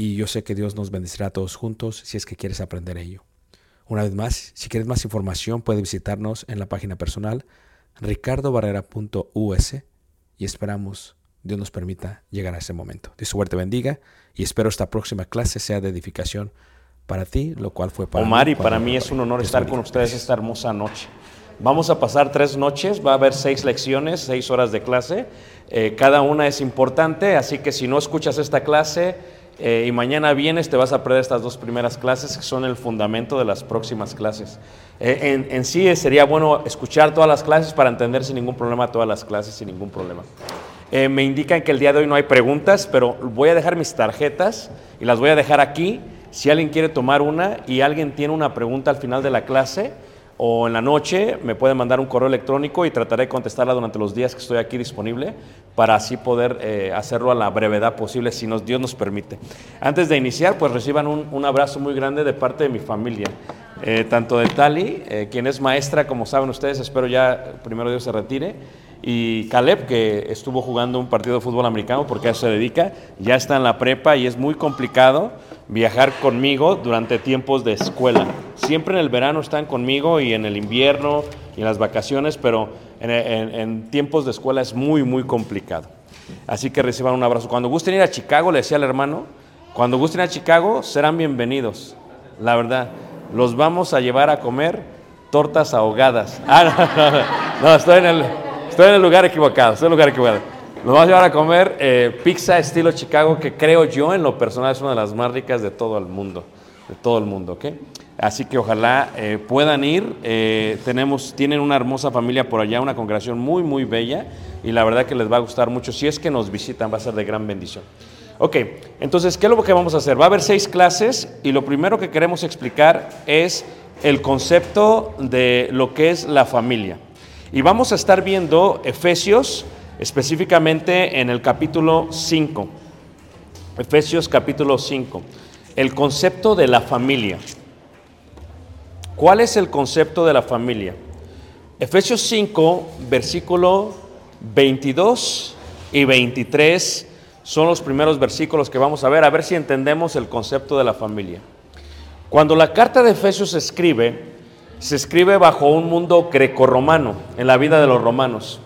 y yo sé que Dios nos bendecirá a todos juntos si es que quieres aprender ello. Una vez más, si quieres más información, puedes visitarnos en la página personal ricardobarrera.us y esperamos Dios nos permita llegar a ese momento. Dios suerte bendiga y espero esta próxima clase sea de edificación para ti, lo cual fue para Omar, mí y para mí es un honor estar con ustedes esta hermosa noche. Vamos a pasar tres noches, va a haber seis lecciones, seis horas de clase. Eh, cada una es importante, así que si no escuchas esta clase eh, y mañana vienes, te vas a perder estas dos primeras clases que son el fundamento de las próximas clases. Eh, en, sí eh, sería bueno escuchar todas las clases para entender sin ningún problema todas las clases, sin ningún problema. Me indican que el día de hoy no hay preguntas, pero voy a dejar mis tarjetas y las voy a dejar aquí. Si alguien quiere tomar una y alguien tiene una pregunta al final de la clase o en la noche, me puede mandar un correo electrónico y trataré de contestarla durante los días que estoy aquí disponible para así poder eh, hacerlo a la brevedad posible, si nos, Dios nos permite. Antes de iniciar, pues reciban un, un abrazo muy grande de parte de mi familia, eh, tanto de Tali, eh, quien es maestra, como saben ustedes, espero ya primero Dios se retire, y Caleb, que estuvo jugando un partido de fútbol americano porque a eso se dedica, ya está en la prepa y es muy complicado viajar conmigo durante tiempos de escuela. Siempre en el verano están conmigo y en el invierno y en las vacaciones, pero en, tiempos de escuela es muy, muy complicado. Así que reciban un abrazo. Cuando gusten ir a Chicago, le decía al hermano, Cuando gusten a Chicago, serán bienvenidos. La verdad, los vamos a llevar a comer tortas ahogadas. Ah, no, estoy, en el, estoy en el lugar equivocado, estoy en el lugar equivocado. Nos vamos a llevar a comer eh, pizza estilo Chicago, que creo yo en lo personal es una de las más ricas de todo el mundo, de todo el mundo, ¿ok? Así que ojalá eh, puedan ir. eh, tenemos, tienen una hermosa familia por allá, una congregación muy, muy bella y la verdad que les va a gustar mucho. Si es que nos visitan, va a ser de gran bendición. Ok, entonces, ¿qué es lo que vamos a hacer? Va a haber seis clases y lo primero que queremos explicar es el concepto de lo que es la familia. Y vamos a estar viendo Efesios, específicamente en el capítulo 5. Efesios capítulo 5. El concepto de la familia. ¿Cuál es el concepto de la familia? Efesios 5, versículo 22 y 23 son los primeros versículos que vamos a ver, a ver si entendemos el concepto de la familia. Cuando la carta de Efesios se escribe, se escribe bajo un mundo grecorromano, en la vida de los romanos.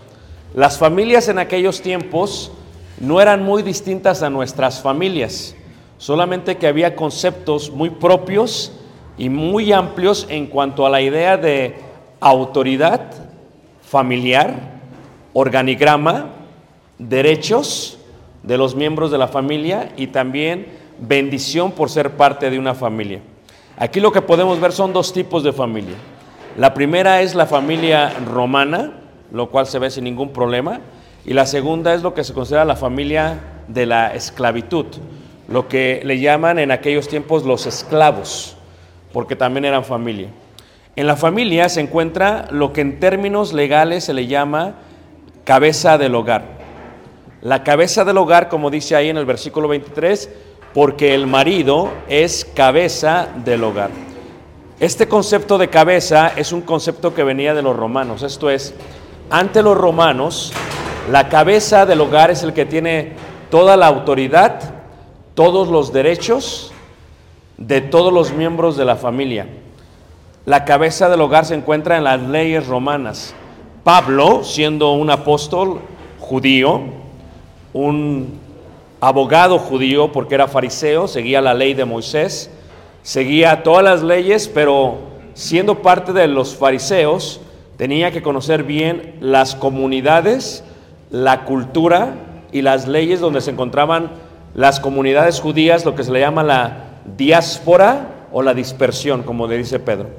Las familias en aquellos tiempos no eran muy distintas a nuestras familias, solamente que había conceptos muy propios y muy amplios en cuanto a la idea de autoridad familiar, organigrama, derechos de los miembros de la familia y también bendición por ser parte de una familia. Aquí lo que podemos ver son dos tipos de familia. La primera es la familia romana, lo cual se ve sin ningún problema, y la segunda es lo que se considera la familia de la esclavitud, lo que le llaman en aquellos tiempos los esclavos, porque también eran familia. En la familia se encuentra lo que en términos legales se le llama cabeza del hogar. La cabeza del hogar, como dice ahí en el versículo 23, porque el marido es cabeza del hogar. Este concepto de cabeza es un concepto que venía de los romanos, esto es, ante los romanos, la cabeza del hogar es el que tiene toda la autoridad, todos los derechos de todos los miembros de la familia. La cabeza del hogar se encuentra en las leyes romanas. Pablo, siendo un apóstol judío, un abogado judío porque era fariseo, seguía la ley de Moisés, seguía todas las leyes, pero siendo parte de los fariseos, tenía que conocer bien las comunidades, la cultura y las leyes donde se encontraban las comunidades judías, lo que se le llama la diáspora o la dispersión, como le dice Pedro.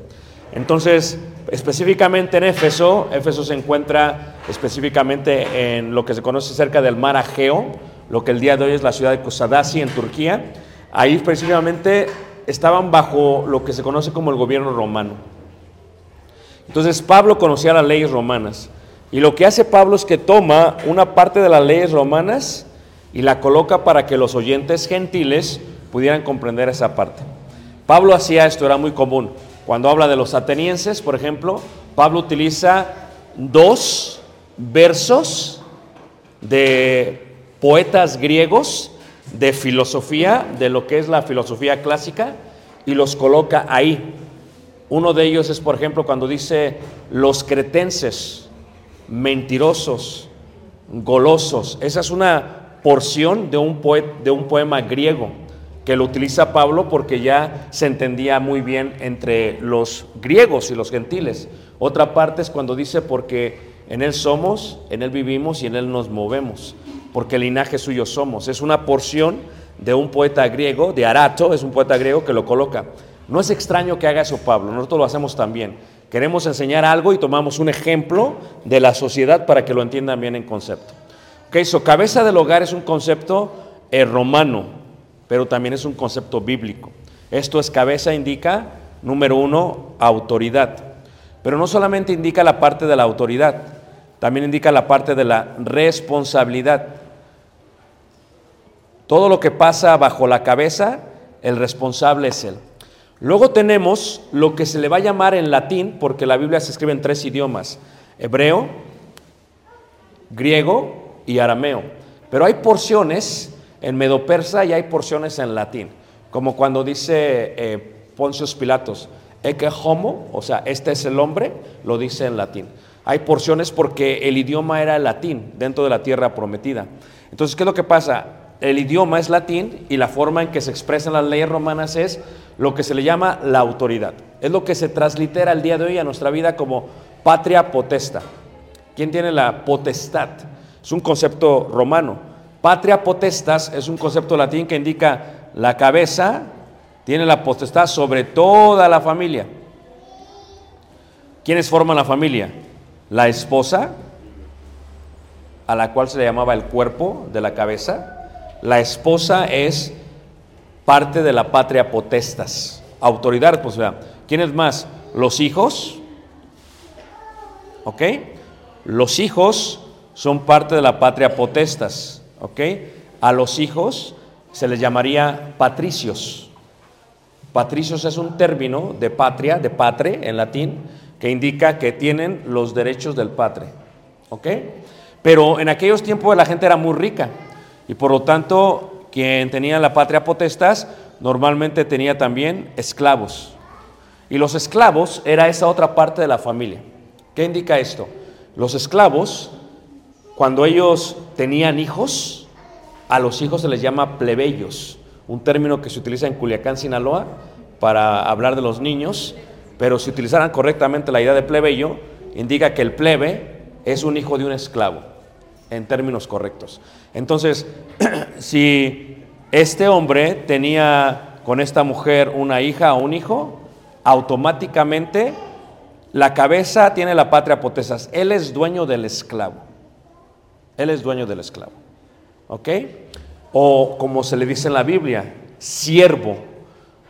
Entonces, específicamente en Éfeso, Éfeso se encuentra específicamente en lo que se conoce cerca del mar Ageo, lo que el día de hoy es la ciudad de Kusadasi en Turquía. Ahí precisamente estaban bajo lo que se conoce como el gobierno romano. Entonces Pablo conocía las leyes romanas. Y lo que hace Pablo es que toma una parte de las leyes romanas y la coloca para que los oyentes gentiles pudieran comprender esa parte. Pablo hacía esto, era muy común. Cuando habla de los atenienses, por ejemplo, Pablo utiliza dos versos de poetas griegos de filosofía, de lo que es la filosofía clásica, y los coloca ahí. Uno de ellos es, por ejemplo, cuando dice los cretenses, mentirosos, golosos. Esa es una porción de un, de un poema griego que lo utiliza Pablo porque ya se entendía muy bien entre los griegos y los gentiles. Otra parte es cuando dice porque en Él somos, en Él vivimos y en Él nos movemos, porque linaje suyo somos. Es una porción de un poeta griego, de Arato, es un poeta griego que lo coloca. No es extraño que haga eso Pablo, nosotros lo hacemos también. Queremos enseñar algo y tomamos un ejemplo de la sociedad para que lo entiendan bien en concepto. Ok, so cabeza del hogar es un concepto eh, romano, pero también es un concepto bíblico. Esto es cabeza indica, número uno, autoridad. Pero no solamente indica la parte de la autoridad, también indica la parte de la responsabilidad. Todo lo que pasa bajo la cabeza, el responsable es él. Luego tenemos lo que se le va a llamar en latín, porque la Biblia se escribe en tres idiomas, hebreo, griego y arameo. Pero hay porciones en medopersa y hay porciones en latín, como cuando dice eh, Poncios Pilatos, homo, o sea, este es el hombre, lo dice en latín. Hay porciones porque el idioma era el latín dentro de la tierra prometida. Entonces, ¿qué es lo que pasa? El idioma es latín y la forma en que se expresan las leyes romanas es lo que se le llama la autoridad. Es lo que se translitera el día de hoy a nuestra vida como patria potesta. ¿Quién tiene la potestad? Es un concepto romano. Patria potestas es un concepto latín que indica la cabeza tiene la potestad sobre toda la familia. ¿Quiénes forman la familia? La esposa, a la cual se le llamaba el cuerpo de la cabeza. La esposa es parte de la patria potestas, autoridad, pues vea. ¿Quiénes más? Los hijos, ¿ok? Los hijos son parte de la patria potestas, ¿ok? A los hijos se les llamaría patricios. Patricios es un término de patria, de patre en latín, que indica que tienen los derechos del patre, ¿ok? Pero en aquellos tiempos la gente era muy rica y por lo tanto quien tenía la patria potestas normalmente tenía también esclavos. Y los esclavos era esa otra parte de la familia. ¿Qué indica esto? Los esclavos, cuando ellos tenían hijos, a los hijos se les llama plebeyos, un término que se utiliza en Culiacán, Sinaloa, para hablar de los niños, pero si utilizaran correctamente la idea de plebeyo, indica que el plebe es un hijo de un esclavo, en términos correctos. Entonces, si este hombre tenía con esta mujer una hija o un hijo, automáticamente la cabeza tiene la patria potestas. Él es dueño del esclavo. Él es dueño del esclavo. ¿Ok? O como se le dice en la Biblia, siervo.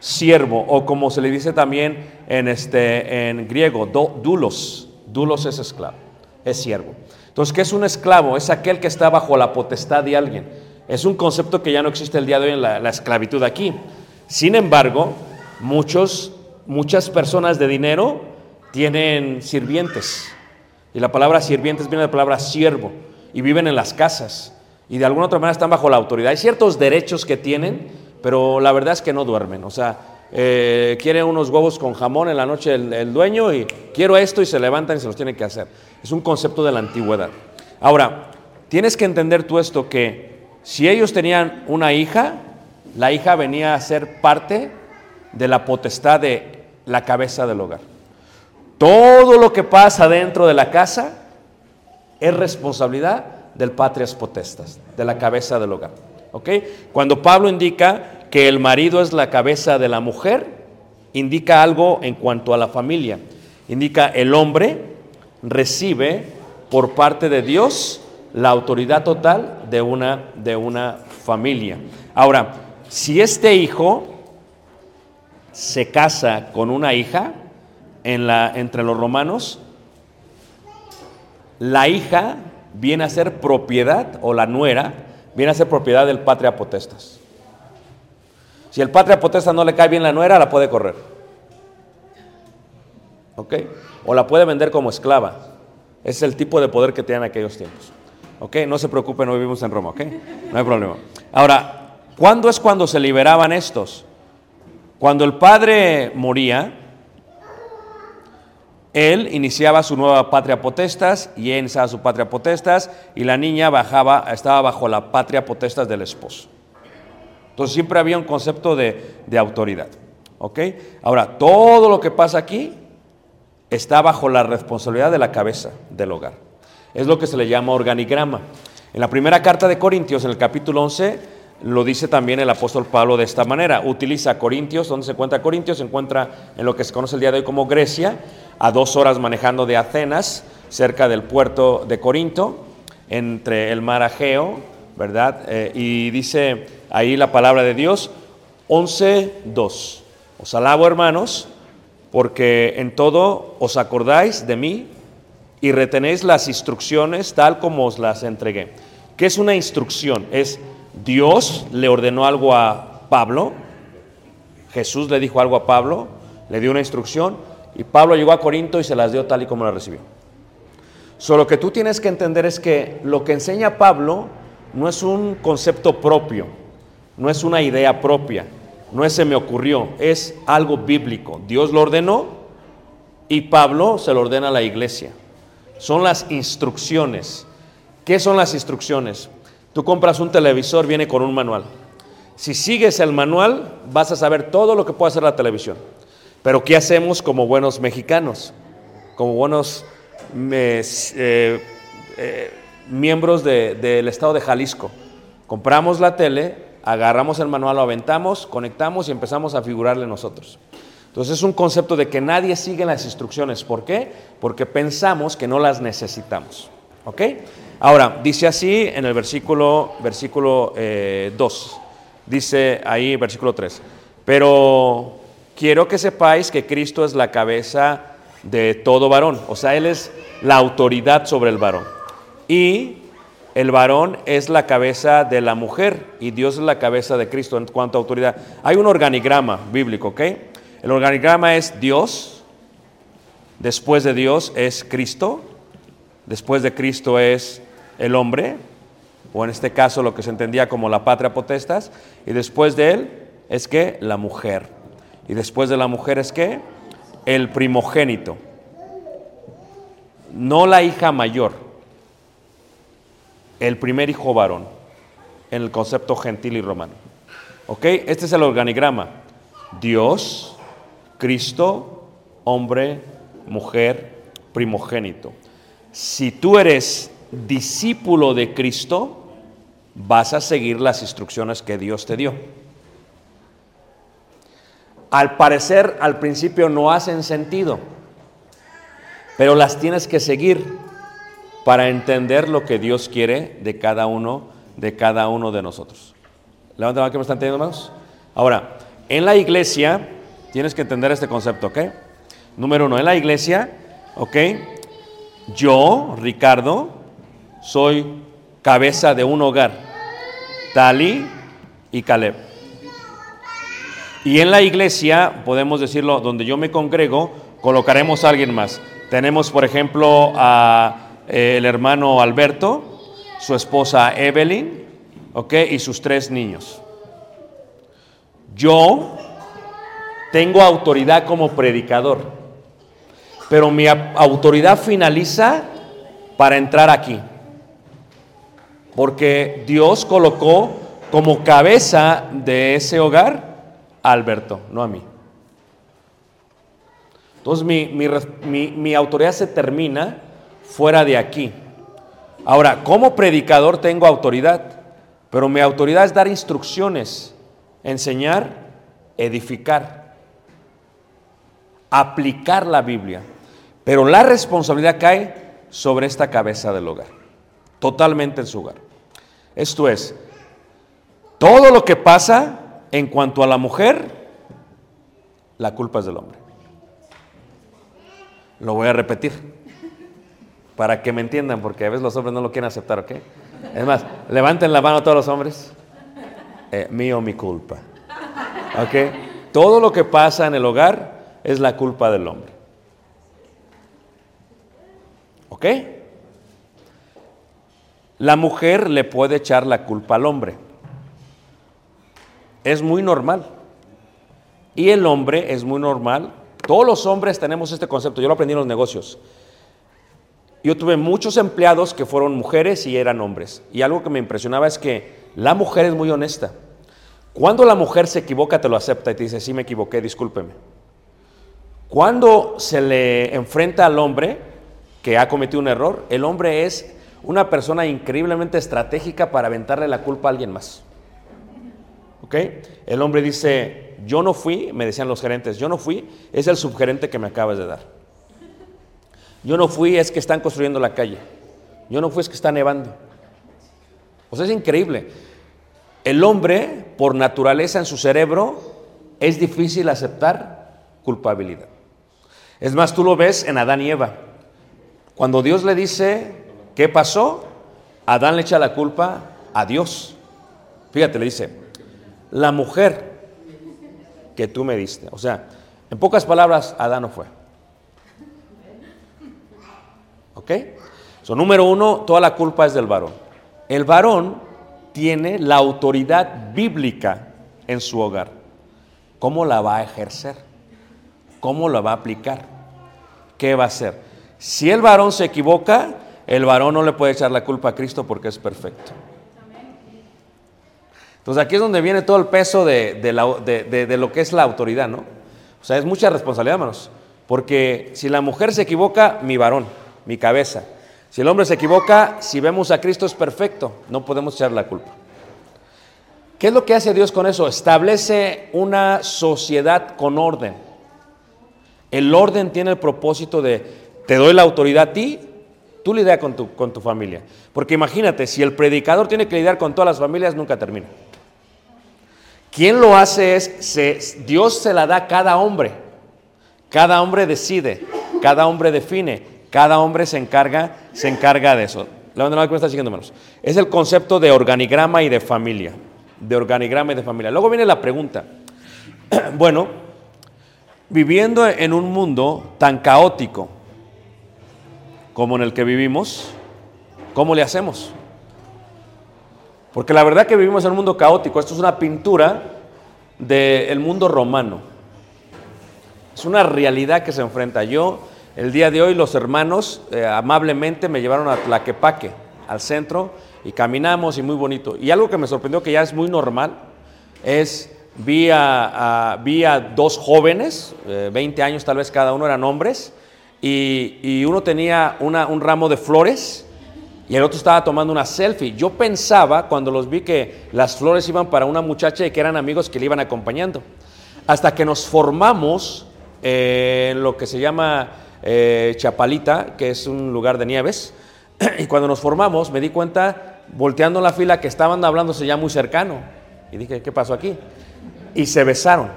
Siervo. O como se le dice también en, este, en griego, do- dulos. Dulos es esclavo. Es siervo. Entonces, ¿qué es un esclavo? Es aquel que está bajo la potestad de alguien. Es un concepto que ya no existe el día de hoy en la, la esclavitud aquí. Sin embargo, muchos, muchas personas de dinero tienen sirvientes. Y la palabra sirvientes viene de la palabra siervo. Y viven en las casas. Y de alguna otra manera están bajo la autoridad. Hay ciertos derechos que tienen, pero la verdad es que no duermen. O sea, eh, quiere unos huevos con jamón en la noche el, el dueño y quiero esto y se levantan y se los tienen que hacer. Es un concepto de la antigüedad. Ahora, tienes que entender tú esto que si ellos tenían una hija, la hija venía a ser parte de la potestad de la cabeza del hogar. Todo lo que pasa dentro de la casa es responsabilidad del patrias potestas, de la cabeza del hogar. ¿Ok? Cuando Pablo indica que el marido es la cabeza de la mujer, indica algo en cuanto a la familia. Indica el hombre recibe por parte de Dios la autoridad total de una, de una familia. Ahora, si este hijo se casa con una hija en la, entre los romanos, la hija viene a ser propiedad, o la nuera, viene a ser propiedad del patria potestas. Si el patria potestas no le cae bien la nuera, la puede correr. ¿Ok? O la puede vender como esclava. Es el tipo de poder que tenían en aquellos tiempos. ¿Ok? No se preocupen, no vivimos en Roma, ¿ok? No hay problema. Ahora, ¿cuándo es cuando se liberaban estos? Cuando el padre moría, él iniciaba su nueva patria potestas y él iniciaba su patria potestas y la niña bajaba, estaba bajo la patria potestas del esposo. Entonces siempre había un concepto de, de autoridad. ¿Ok? Ahora, todo lo que pasa aquí está bajo la responsabilidad de la cabeza del hogar. Es lo que se le llama organigrama. En la primera carta de Corintios, en el capítulo 11, lo dice también el apóstol Pablo de esta manera. Utiliza Corintios, donde se encuentra Corintios, se encuentra en lo que se conoce el día de hoy como Grecia, a dos horas manejando de Atenas, cerca del puerto de Corinto, entre el mar Ageo, ¿verdad? Eh, y dice ahí la palabra de Dios, 11.2. Os alabo, hermanos, porque en todo os acordáis de mí y retenéis las instrucciones tal como os las entregué. ¿Qué es una instrucción? Es Dios le ordenó algo a Pablo, Jesús le dijo algo a Pablo, le dio una instrucción y Pablo llegó a Corinto y se las dio tal y como la recibió. Solo que tú tienes que entender es que lo que enseña Pablo no es un concepto propio, no es una idea propia, no es se me ocurrió, es algo bíblico. Dios lo ordenó y Pablo se lo ordena a la iglesia. Son las instrucciones. ¿Qué son las instrucciones? Tú compras un televisor, viene con un manual. Si sigues el manual, vas a saber todo lo que puede hacer la televisión. Pero ¿qué hacemos como buenos mexicanos? Como buenos eh, eh, miembros de- del estado de Jalisco. Compramos la tele, agarramos el manual, lo aventamos, conectamos y empezamos a figurarle nosotros. Entonces es un concepto de que nadie sigue las instrucciones. ¿Por qué? Porque pensamos que no las necesitamos. ¿Ok? Ahora, dice así en el versículo, versículo eh, 2. Dice ahí, versículo 3. Pero quiero que sepáis que Cristo es la cabeza de todo varón. O sea, Él es la autoridad sobre el varón. Y el varón es la cabeza de la mujer y Dios es la cabeza de Cristo en cuanto a autoridad. Hay un organigrama bíblico, ¿ok? El organigrama es Dios, después de Dios es Cristo, después de Cristo es el hombre, o en este caso lo que se entendía como la patria potestas, y después de él es que la mujer, y después de la mujer es que el primogénito, no la hija mayor, el primer hijo varón, en el concepto gentil y romano. ¿Ok? Este es el organigrama. Dios, Cristo, hombre, mujer, primogénito. Si tú eres discípulo de Cristo, vas a seguir las instrucciones que Dios te dio. Al parecer, al principio no hacen sentido, pero las tienes que seguir para entender lo que Dios quiere de cada uno, de cada uno de nosotros. Levanta la mano que me están entendiendo, hermanos. Ahora, en la iglesia, tienes que entender este concepto, ¿ok? Número uno, en la iglesia, ¿ok? Yo, Ricardo, soy cabeza de un hogar, Tali y Caleb. Y en la iglesia, podemos decirlo, donde yo me congrego, colocaremos a alguien más. Tenemos, por ejemplo, a el hermano Alberto, su esposa Evelyn, ¿ok? Y sus tres niños. Yo tengo autoridad como predicador, pero mi autoridad finaliza para entrar aquí. Porque Dios colocó como cabeza de ese hogar a Alberto, no a mí. Entonces mi, mi mi- mi autoridad se termina fuera de aquí. Ahora, como predicador tengo autoridad, pero mi autoridad es dar instrucciones, enseñar, edificar, aplicar la Biblia. Pero la responsabilidad cae sobre esta cabeza del hogar, totalmente en su hogar. Esto es, todo lo que pasa en cuanto a la mujer, la culpa es del hombre. Lo voy a repetir para que me entiendan, porque a veces los hombres no lo quieren aceptar, ¿ok? Es más, levanten la mano todos los hombres. Eh, mío, mi culpa. ¿Ok? Todo lo que pasa en el hogar es la culpa del hombre. ¿Ok? La mujer le puede echar la culpa al hombre. Es muy normal. Y el hombre es muy normal. Todos los hombres tenemos este concepto. Yo lo aprendí en los negocios. Yo tuve muchos empleados que fueron mujeres y eran hombres. Y algo que me impresionaba es que la mujer es muy honesta. Cuando la mujer se equivoca, te lo acepta y te dice, sí me equivoqué, discúlpeme. Cuando se le enfrenta al hombre que ha cometido un error, el hombre es una persona increíblemente estratégica para aventarle la culpa a alguien más. ¿Ok? El hombre dice, yo no fui, me decían los gerentes, yo no fui, es el subgerente que me acabas de dar. Yo no fui, es que están construyendo la calle. Yo no fui, es que está nevando. O sea, es increíble. El hombre, por naturaleza en su cerebro, es difícil aceptar culpabilidad. Es más, tú lo ves en Adán y Eva. Cuando Dios le dice, ¿qué pasó? Adán le echa la culpa a Dios. Fíjate, le dice, la mujer que tú me diste. O sea, en pocas palabras, Adán no fue. ¿Ok? So, número uno, toda la culpa es del varón. El varón tiene la autoridad bíblica en su hogar. ¿Cómo la va a ejercer? ¿Cómo la va a aplicar? ¿Qué va a hacer? Si el varón se equivoca, el varón no le puede echar la culpa a Cristo porque es perfecto. Entonces aquí es donde viene todo el peso de, de de lo que es la autoridad, ¿no? O sea, es mucha responsabilidad, hermanos. Porque si la mujer se equivoca, mi varón, mi cabeza. Si el hombre se equivoca, si vemos a Cristo es perfecto, no podemos echar la culpa. ¿Qué es lo que hace Dios con eso? Establece una sociedad con orden. El orden tiene el propósito de, te doy la autoridad a ti, tú lidia con tu, con tu familia. Porque imagínate, si el predicador tiene que lidiar con todas las familias, nunca termina. Quien lo hace es, Dios se la da a cada hombre. Cada hombre decide, cada hombre define, cada hombre se encarga, se encarga de eso. La bandera que me está siguiendo, hermanos. Es el concepto de organigrama y de familia. De organigrama y de familia. Luego viene la pregunta. bueno, viviendo en un mundo tan caótico como en el que vivimos, ¿cómo le hacemos? Porque la verdad que vivimos en un mundo caótico. Esto es una pintura del mundo romano. Es una realidad que se enfrenta. Yo, el día de hoy, los hermanos eh, amablemente me llevaron a Tlaquepaque, al centro, y caminamos y muy bonito. Y algo que me sorprendió, que ya es muy normal, es vi a, vi a dos jóvenes, eh, 20 años tal vez cada uno eran hombres, y, y uno tenía una- un ramo de flores y el otro estaba tomando una selfie. Yo pensaba cuando los vi que las flores iban para una muchacha y que eran amigos que le iban acompañando. Hasta que nos formamos eh, en lo que se llama eh, Chapalita, que es un lugar de nieves. Y cuando nos formamos me di cuenta, volteando la fila, que estaban hablándose ya muy cercano. Y dije, ¿qué pasó aquí? Y se besaron.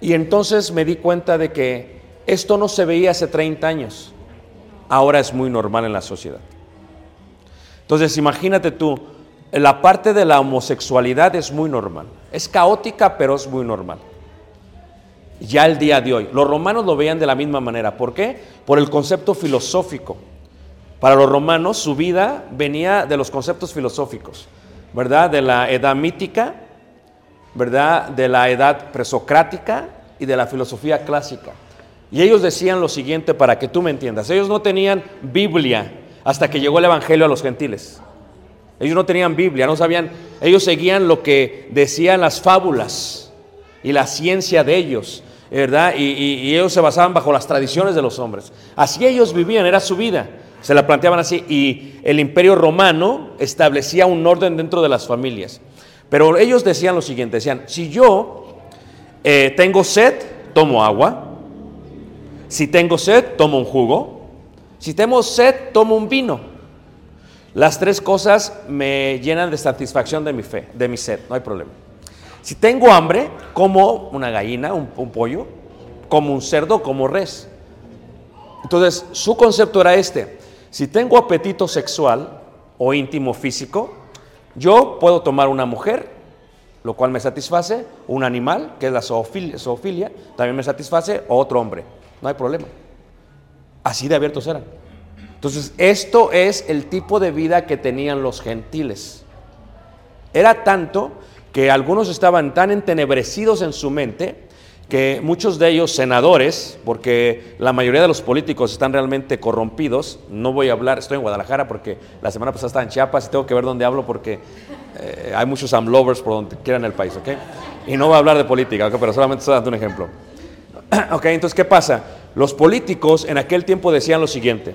Y entonces me di cuenta de que esto no se veía hace 30 años. Ahora es muy normal en la sociedad. Entonces, imagínate tú, la parte de la homosexualidad es muy normal. Es caótica, pero es muy normal. Ya el día de hoy. Los romanos lo veían de la misma manera. ¿Por qué? Por el concepto filosófico. Para los romanos, su vida venía de los conceptos filosóficos, ¿verdad? De la edad mítica, ¿verdad? De la edad presocrática y de la filosofía clásica. Y ellos decían lo siguiente para que tú me entiendas. Ellos no tenían Biblia hasta que llegó el Evangelio a los gentiles. Ellos no tenían Biblia, no sabían, ellos seguían lo que decían las fábulas y la ciencia de ellos, ¿verdad? Y, ellos se basaban bajo las tradiciones de los hombres. Así ellos vivían, era su vida. Se la planteaban así. Y el imperio romano establecía un orden dentro de las familias. Pero ellos decían lo siguiente, decían, si yo eh, tengo sed, tomo agua. Si tengo sed, tomo un jugo. Si tengo sed, tomo un vino. Las tres cosas me llenan de satisfacción de mi fe, de mi sed, no hay problema. Si tengo hambre, como una gallina, un, pollo, como un cerdo, como res. Entonces, su concepto era este. Si tengo apetito sexual o íntimo físico, yo puedo tomar una mujer, lo cual me satisface, un animal, que es la zoofilia, zoofilia, también me satisface, o otro hombre. No hay problema. Así de abiertos eran. Entonces, esto es el tipo de vida que tenían los gentiles. Era tanto que algunos estaban tan entenebrecidos en su mente que muchos de ellos senadores, porque la mayoría de los políticos están realmente corrompidos, no voy a hablar, estoy en Guadalajara porque la semana pasada estaba en Chiapas y tengo que ver dónde hablo porque eh, hay muchos amlovers por donde quieran el país, ¿ok? Y no voy a hablar de política, ¿ok? pero solamente estoy dando un ejemplo. ok, entonces, ¿qué pasa? Los políticos en aquel tiempo decían lo siguiente,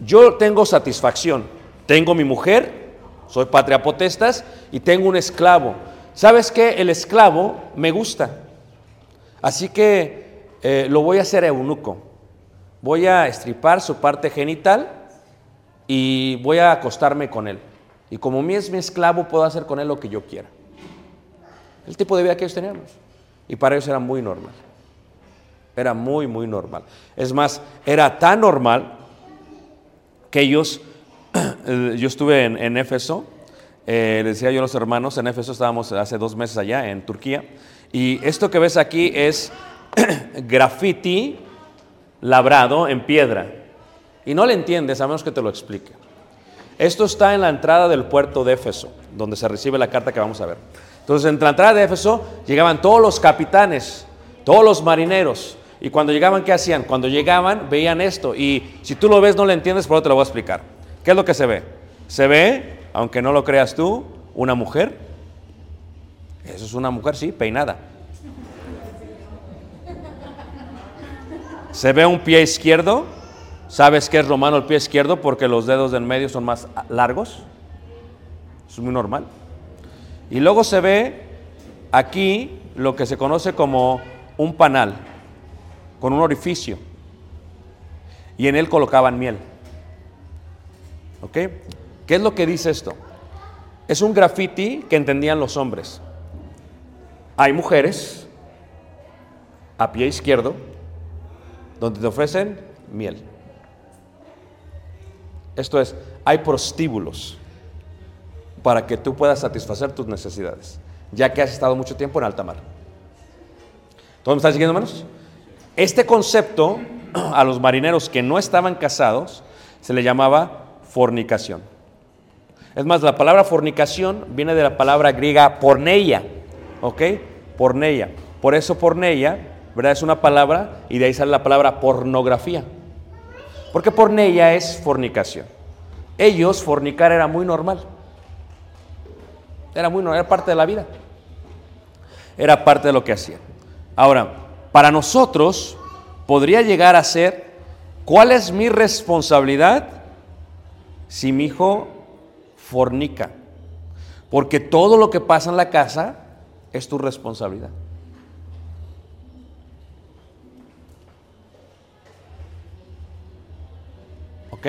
yo tengo satisfacción, tengo mi mujer, soy patria potestas y tengo un esclavo. ¿Sabes qué? El esclavo me gusta. Así que eh, lo voy a hacer eunuco. Voy a estripar su parte genital y voy a acostarme con él. Y como mi es mi esclavo, puedo hacer con él lo que yo quiera. El tipo de vida que ellos teníamos. Y para ellos era muy normal. Era muy, muy normal. Es más, era tan normal que ellos, yo estuve en, en Éfeso, eh, les decía yo a los hermanos, en Éfeso estábamos hace dos meses allá, en Turquía, y esto que ves aquí es graffiti labrado en piedra. Y no le entiendes a menos que te lo explique. Esto está en la entrada del puerto de Éfeso, donde se recibe la carta que vamos a ver. Entonces, en la entrada de Éfeso llegaban todos los capitanes, todos los marineros. Y cuando llegaban, ¿qué hacían? Cuando llegaban, veían esto. Y si tú lo ves, no lo entiendes, pero te lo voy a explicar. ¿Qué es lo que se ve? Se ve, aunque no lo creas tú, una mujer Eso es una mujer, sí, peinada. Se ve un pie izquierdo. ¿Sabes qué es romano el pie izquierdo? Porque los dedos del medio son más largos. Es muy normal. Y luego se ve aquí lo que se conoce como un panal, con un orificio. Y en él colocaban miel. ¿Ok? ¿Qué es lo que dice esto? Es un graffiti que entendían los hombres. Hay mujeres a pie izquierdo donde te ofrecen miel. Esto es, hay prostíbulos para que tú puedas satisfacer tus necesidades, ya que has estado mucho tiempo en alta mar. ¿Todos me están siguiendo, hermanos? Este concepto a los marineros que no estaban casados se le llamaba fornicación. Es más, la palabra fornicación viene de la palabra griega porneia, ¿ok? Porneia. Por eso porneia, ¿verdad? Es una palabra y de ahí sale la palabra pornografía. Porque porneia es fornicación. Ellos fornicar era muy normal. Era muy normal, era parte de la vida. Era parte de lo que hacían. Ahora, para nosotros podría llegar a ser, ¿cuál es mi responsabilidad si mi hijo fornica? Porque todo lo que pasa en la casa es tu responsabilidad. ¿Ok?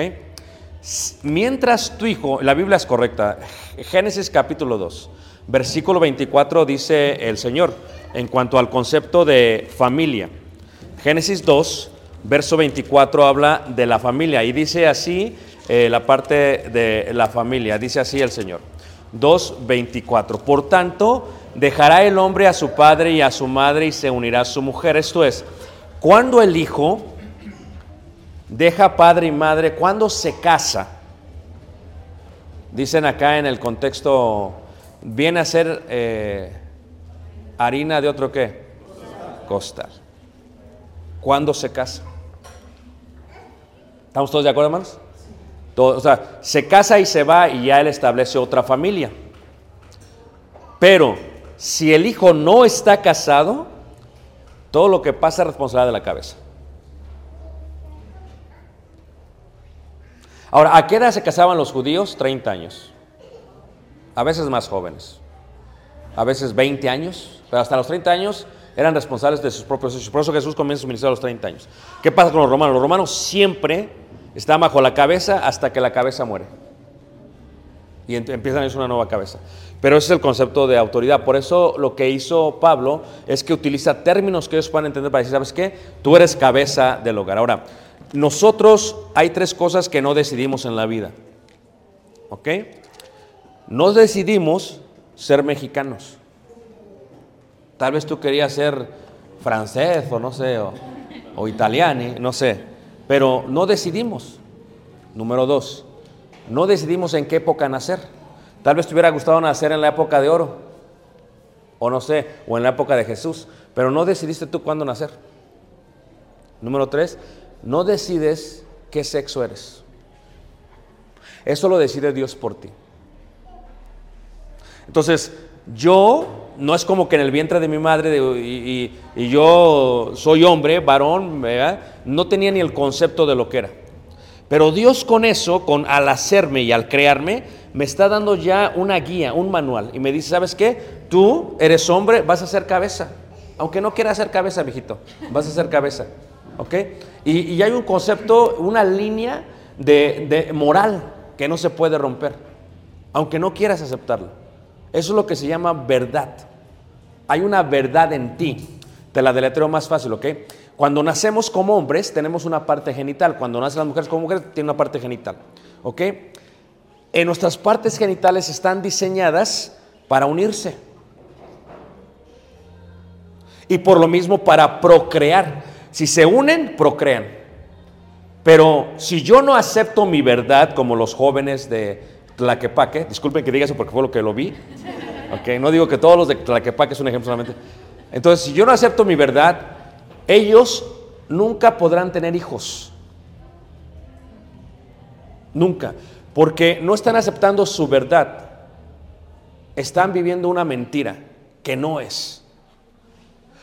Mientras tu hijo, la Biblia es correcta, Génesis capítulo 2, versículo 24 dice el Señor en cuanto al concepto de familia. Génesis 2, verso 24 habla de la familia y dice así eh, la parte de la familia, dice así el Señor. 2.24. Por tanto, dejará el hombre a su padre y a su madre y se unirá a su mujer. Esto es, cuando el hijo deja padre y madre, cuando se casa, dicen acá en el contexto, viene a ser eh, harina de otro qué? Costal. ¿Cuándo se casa? ¿Estamos todos de acuerdo, hermanos? Todo- o sea, se casa y se va y ya él establece otra familia. Pero si el hijo no está casado, todo lo que pasa es responsabilidad de la cabeza. Ahora, ¿a qué edad se casaban los judíos? 30 años. A veces más jóvenes. A veces 20 años. Pero hasta los 30 años eran responsables de sus propios hechos. Por eso Jesús comienza su ministerio a los 30 años. ¿Qué pasa con los romanos? Los romanos siempre están bajo la cabeza hasta que la cabeza muere. Y empiezan a hacer una nueva cabeza. Pero ese es el concepto de autoridad. Por eso lo que hizo Pablo es que utiliza términos que ellos puedan entender para decir, ¿sabes qué? Tú eres cabeza del hogar. Ahora, nosotros hay tres cosas que no decidimos en la vida. ¿Ok? No decidimos ser mexicanos. Tal vez tú querías ser francés o no sé, o, o italiani, no sé. Pero no decidimos. Número dos, no decidimos en qué época nacer. Tal vez te hubiera gustado nacer en la época de oro, o no sé, o en la época de Jesús, pero no decidiste tú cuándo nacer. Número tres, no decides qué sexo eres. Eso lo decide Dios por ti. Entonces, yo no es como que en el vientre de mi madre y, yo soy hombre, varón, no tenía ni el concepto de lo que era. Pero Dios con eso, con al hacerme y al crearme, me está dando ya una guía, un manual. Y me dice, ¿sabes qué? Tú eres hombre, vas a ser cabeza. Aunque no quieras ser cabeza, mijito, vas a ser cabeza. ¿Ok? Y, hay un concepto, una línea de moral que no se puede romper. Aunque no quieras aceptarlo. Eso es lo que se llama verdad. Hay una verdad en ti. Te la deletreo más fácil, ¿ok? Cuando nacemos como hombres tenemos una parte genital. Cuando nacen las mujeres como mujeres tienen una parte genital, ¿ok? En nuestras partes genitales están diseñadas para unirse. Y por lo mismo para procrear. Si se unen, procrean. Pero si yo no acepto mi verdad como los jóvenes de Tlaquepaque, disculpen que diga eso porque fue lo que lo vi, ok, no digo que todos los de Tlaquepaque es un ejemplo solamente. Entonces, si yo no acepto mi verdad, ellos nunca podrán tener hijos. Nunca. Porque no están aceptando su verdad. Están viviendo una mentira. que no es.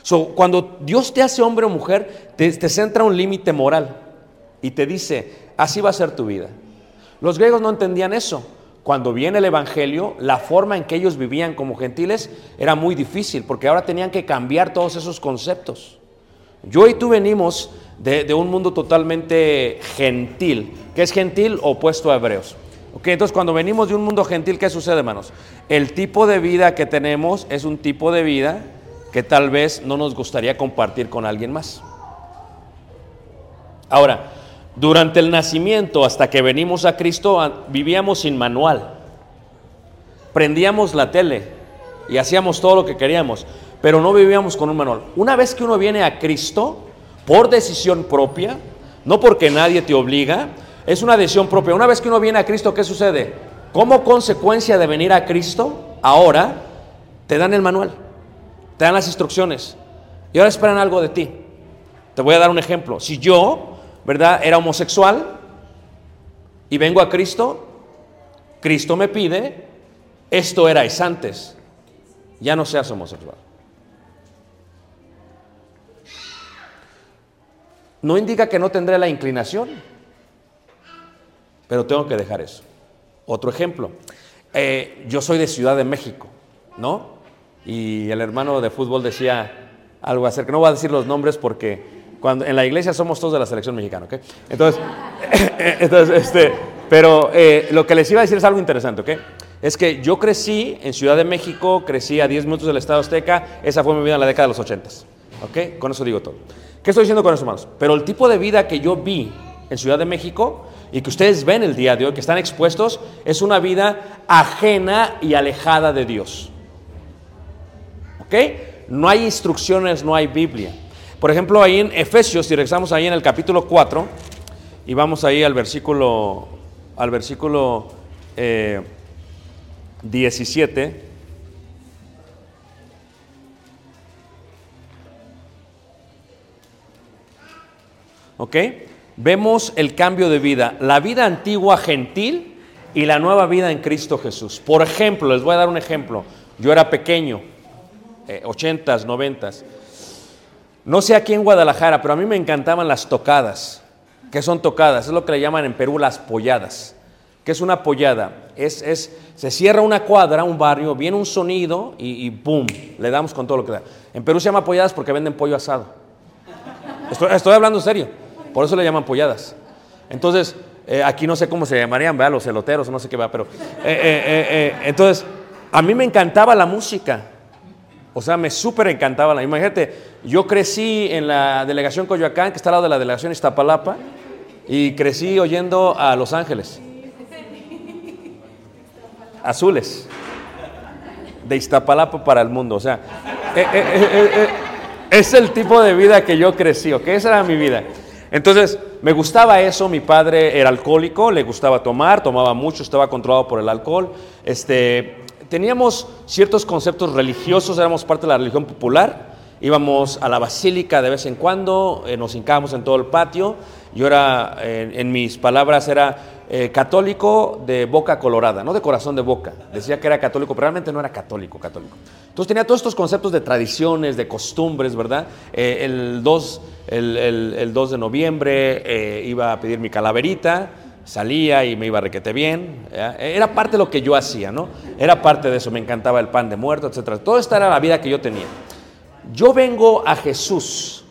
So, cuando Dios te hace hombre o mujer, te centra un límite moral y te dice, así va a ser tu vida. Los griegos no entendían eso. Cuando viene el Evangelio, la forma en que ellos vivían como gentiles era muy difícil, porque ahora tenían que cambiar todos esos conceptos. Yo y tú venimos de, un mundo totalmente gentil. ¿Qué es gentil? Opuesto a hebreos. Ok, entonces cuando venimos de un mundo gentil, ¿qué sucede, hermanos? El tipo de vida que tenemos es un tipo de vida que tal vez no nos gustaría compartir con alguien más. Ahora, durante el nacimiento hasta que venimos a Cristo vivíamos sin manual. Prendíamos la tele y hacíamos todo lo que queríamos, pero no vivíamos con un manual. Una vez que uno viene a Cristo por decisión propia, no porque nadie te obliga, es una decisión propia. Una vez que uno viene a Cristo, ¿qué sucede? Como consecuencia de venir a Cristo, ahora te dan el manual, te dan las instrucciones y ahora esperan algo de ti. Te voy a dar un ejemplo. Si yo, ¿verdad? Era homosexual y vengo a Cristo, Cristo me pide, esto erais antes, ya no seas homosexual. No indica que no tendré la inclinación, pero tengo que dejar eso. Otro ejemplo, eh, yo soy de Ciudad de México, ¿no? Y el hermano de fútbol decía algo acerca, no voy a decir los nombres porque en la iglesia somos todos de la selección mexicana, ¿ok? Entonces, entonces este, pero eh, lo que les iba a decir es algo interesante, ¿ok? Es que yo crecí en Ciudad de México, crecí a 10 minutos del Estado Azteca, esa fue mi vida en la década de los 80, ¿ok? Con eso digo todo. ¿Qué estoy diciendo con eso, hermanos? Pero el tipo de vida que yo vi en Ciudad de México y que ustedes ven el día de hoy, que están expuestos, es una vida ajena y alejada de Dios. ¿Ok? No hay instrucciones, no hay Biblia. Por ejemplo, ahí en Efesios, si regresamos ahí en el capítulo 4, y vamos ahí al versículo, al versículo eh, 17. ¿Ok? Vemos el cambio de vida, la vida antigua gentil y la nueva vida en Cristo Jesús. Por ejemplo, les voy a dar un ejemplo. Yo era pequeño, eh, 80s, 90s. No sé aquí en Guadalajara, pero a mí me encantaban las tocadas. ¿Qué son tocadas? Es lo que le llaman en Perú las polladas. ¿Qué es una pollada? Es, es, se cierra una cuadra, un barrio, viene un sonido y, y ¡boom! Le damos con todo lo que da. En Perú se llama polladas porque venden pollo asado. Estoy, estoy hablando en serio. Por eso le llaman polladas. Entonces, eh, aquí no sé cómo se llamarían, ¿verdad? Los eloteros, no sé qué va, pero... eh, eh, entonces, a mí me encantaba la música. O sea, me súper encantaba la... Imagínate, yo crecí en la delegación Coyoacán, que está al lado de la delegación Iztapalapa, y crecí oyendo a Los Ángeles. Azules. De Iztapalapa para el mundo. O sea, eh, eh, eh, es el tipo de vida que yo crecí, ¿ok? Esa era mi vida. Entonces, me gustaba eso, mi padre era alcohólico, le gustaba tomar, tomaba mucho, estaba controlado por el alcohol. Este, teníamos ciertos conceptos religiosos, éramos parte de la religión popular, íbamos a la basílica de vez en cuando, eh, nos hincábamos en todo el patio. Yo era, en mis palabras, era eh, católico de boca colorada, no de corazón de boca. Decía que era católico, pero realmente no era católico, católico. Entonces tenía todos estos conceptos de tradiciones, de costumbres, ¿verdad? Eh, el, 2, el, el- el 2 de noviembre iba a pedir mi calaverita, salía y me iba requete bien. Era parte de lo que yo hacía, ¿no? Era parte de eso, me encantaba el pan de muerto, etc. Toda esta era la vida que yo tenía. Yo vengo a Jesús,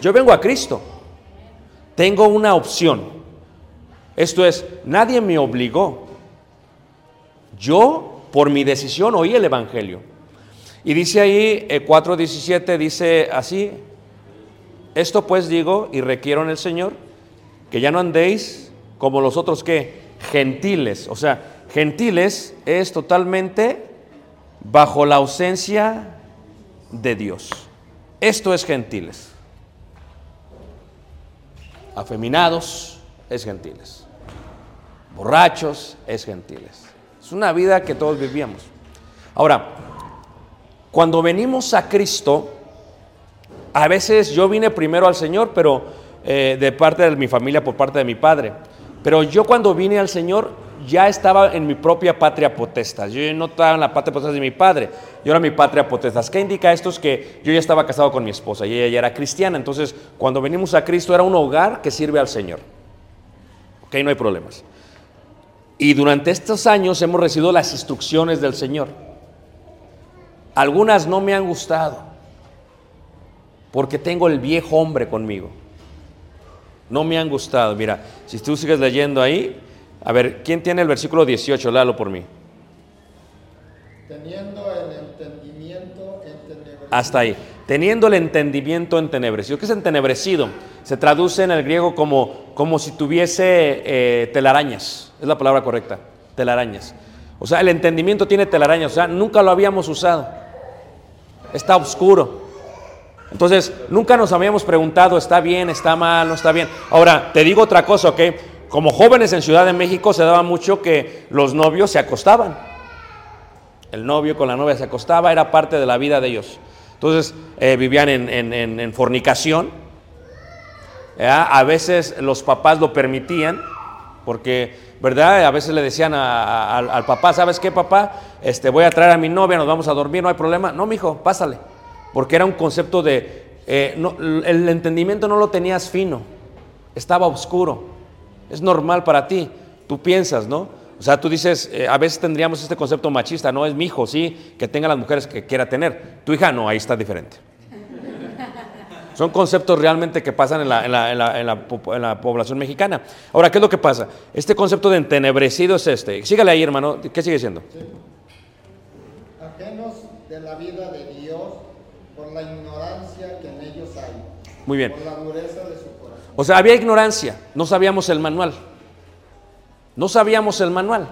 yo vengo a Cristo. Tengo una opción. Esto es, nadie me obligó. Yo, por mi decisión, oí el Evangelio. Y dice ahí, eh, 4.17, dice así, esto pues digo y requiero en el Señor, que ya no andéis como los otros que gentiles. O sea, gentiles es totalmente bajo la ausencia de Dios. Esto es gentiles. Afeminados es gentiles. Borrachos es gentiles. Es una vida que todos vivíamos. Ahora, cuando venimos a Cristo, a veces yo vine primero al Señor, pero eh, de parte de mi familia, por parte de mi padre. Pero yo cuando vine al Señor, ya estaba en mi propia patria potestas. Yo no estaba en la patria potestas de mi padre, yo era mi patria potestas. ¿Qué indica esto? Es que yo ya estaba casado con mi esposa y ella ya era cristiana. Entonces, cuando venimos a Cristo era un hogar que sirve al Señor. Ok, no hay problemas. Y durante estos años hemos recibido las instrucciones del Señor. Algunas no me han gustado porque tengo el viejo hombre conmigo. No me han gustado. Mira, si tú sigues leyendo ahí, a ver, ¿quién tiene el versículo 18? Léalo por mí. Teniendo el entendimiento entenebrecido. Hasta ahí. Teniendo el entendimiento entenebrecido. ¿Qué es entenebrecido? Se traduce en el griego como, como si tuviese eh, telarañas. Es la palabra correcta. Telarañas. O sea, el entendimiento tiene telarañas. O sea, nunca lo habíamos usado. Está oscuro. Entonces, nunca nos habíamos preguntado, ¿está bien, está mal, no está bien? Ahora, te digo otra cosa, ¿ok? Como jóvenes en Ciudad de México se daba mucho que los novios se acostaban. El novio con la novia se acostaba, era parte de la vida de ellos. Entonces, eh, vivían en, en- en- fornicación. A veces los papás lo permitían, porque, ¿verdad? A veces le decían al, al papá, ¿sabes qué, papá? Este, voy a traer a mi novia, nos vamos a dormir, no hay problema. No, mijo, pásale. Porque era un concepto de, eh, no, el entendimiento no lo tenías fino, estaba oscuro. Es normal para ti, tú piensas, ¿no? O sea, tú dices, eh, a veces tendríamos este concepto machista, no es mi hijo, sí, que tenga las mujeres que quiera tener. Tu hija no, ahí está diferente. Son conceptos realmente que pasan en la, en la- en la- en la po- en la población mexicana. Ahora, ¿qué es lo que pasa? Este concepto de entenebrecido es este. Sígale ahí, hermano. ¿Qué sigue siendo? Ajenos de la vida de Dios la ignorancia que en ellos hay. Muy bien. Por la dureza de su corazón. O sea, había ignorancia. No sabíamos el manual. No sabíamos el manual.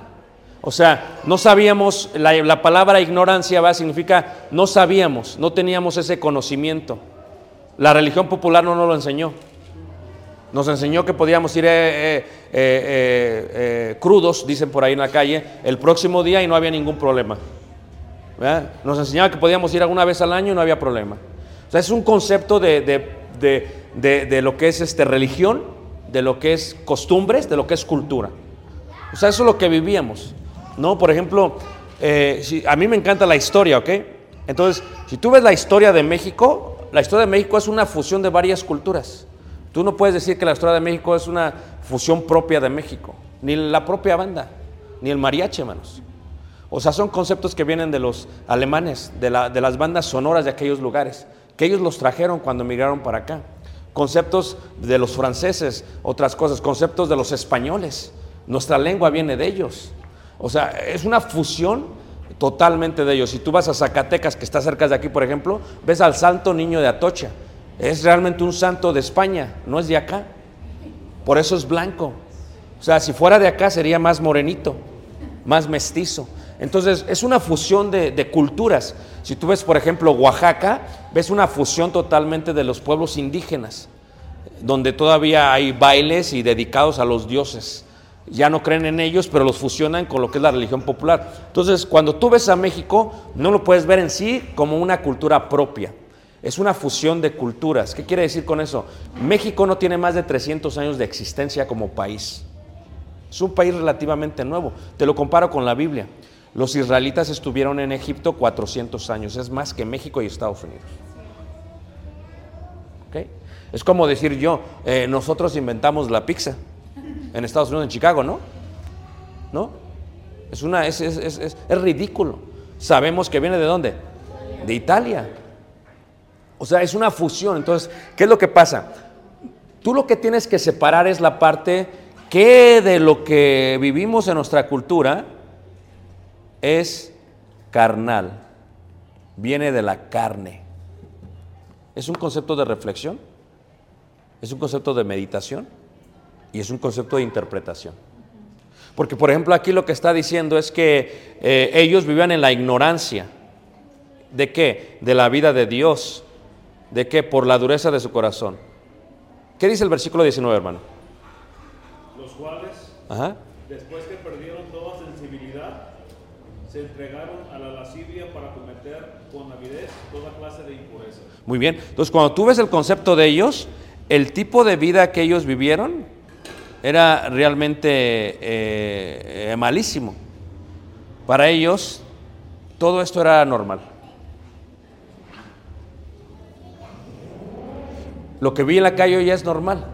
O sea, no sabíamos, la, la palabra ignorancia va, significa no sabíamos, no teníamos ese conocimiento. La religión popular no nos lo enseñó. Nos enseñó que podíamos ir eh, eh, eh, eh, eh, crudos, dicen por ahí en la calle, el próximo día y no había ningún problema. ¿Verdad? Nos enseñaba que podíamos ir alguna vez al año y no había problema. O sea, es un concepto de, de- de- de- lo que es este, religión, de lo que es costumbres, de lo que es cultura. O sea, eso es lo que vivíamos. ¿no? Por ejemplo, eh, a mí me encanta la historia, ¿ok? Entonces, si tú ves la historia de México, la historia de México es una fusión de varias culturas. Tú no puedes decir que la historia de México es una fusión propia de México, ni la propia banda, ni el mariachi, hermanos. O sea, son conceptos que vienen de los alemanes, de, la- de las bandas sonoras de aquellos lugares, que ellos los trajeron cuando emigraron para acá. Conceptos de los franceses, otras cosas, conceptos de los españoles. Nuestra lengua viene de ellos. O sea, es una fusión totalmente de ellos. Si tú vas a Zacatecas, que está cerca de aquí, por ejemplo, ves al Santo Niño de Atocha. Es realmente un santo de España, no es de acá. Por eso es blanco. O sea, si fuera de acá sería más morenito, más mestizo. Entonces, es una fusión de, culturas. Si tú ves, por ejemplo, Oaxaca, ves una fusión totalmente de los pueblos indígenas, donde todavía hay bailes y dedicados a los dioses. Ya no creen en ellos, pero los fusionan con lo que es la religión popular. Entonces, cuando tú ves a México, no lo puedes ver en sí como una cultura propia. Es una fusión de culturas. ¿Qué quiere decir con eso? México no tiene más de 300 años de existencia como país. Es un país relativamente nuevo. Te lo comparo con la Biblia. Los israelitas estuvieron en Egipto 400 años. Es más que México y Estados Unidos. ¿Ok? Es como decir yo, eh, nosotros inventamos la pizza en Estados Unidos, en Chicago, ¿no? ¿No? Es, una, es- es- es- es ridículo. Sabemos que viene de dónde? De Italia. O sea, es una fusión. Entonces, ¿qué es lo que pasa? Tú lo que tienes que separar es la parte que de lo que vivimos en nuestra cultura es carnal, viene de la carne. Es un concepto de reflexión, es un concepto de meditación y es un concepto de interpretación. Porque, por ejemplo, aquí lo que está diciendo es que eh, ellos vivían en la ignorancia. ¿De qué? De la vida de Dios. ¿De qué? Por la dureza de su corazón. ¿Qué dice el versículo 19, hermano? los cuales, Ajá. después que se entregaron a la lascivia para cometer con avidez toda clase de impurezas. Muy bien. Entonces, cuando tú ves el concepto de ellos, el tipo de vida que ellos vivieron era realmente eh, eh, malísimo. Para ellos todo esto era normal. Lo que vi en la calle hoy ya es normal.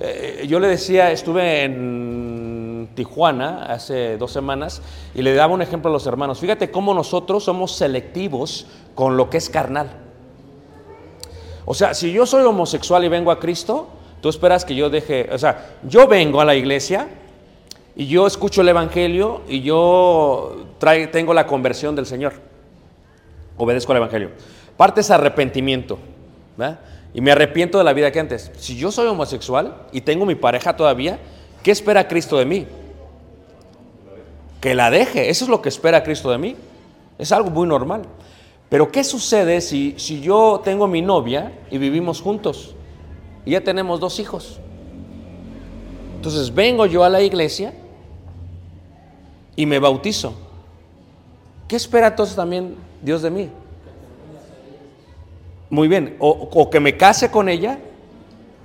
Eh, yo le decía, estuve en Tijuana hace dos semanas y le daba un ejemplo a los hermanos. Fíjate cómo nosotros somos selectivos con lo que es carnal. O sea, si yo soy homosexual y vengo a Cristo, tú esperas que yo deje, o sea, yo vengo a la iglesia y yo escucho el Evangelio y yo trae- tengo la conversión del Señor. Obedezco al Evangelio. Parte es arrepentimiento. ¿verdad? Y me arrepiento de la vida que antes. Si yo soy homosexual y tengo mi pareja todavía, ¿qué espera Cristo de mí? Que la deje. Eso es lo que espera Cristo de mí. Es algo muy normal. Pero ¿qué sucede si, si yo tengo mi novia y vivimos juntos? Y ya tenemos dos hijos. Entonces vengo yo a la iglesia y me bautizo. ¿Qué espera entonces también Dios de mí? Muy bien, o, o que me case con ella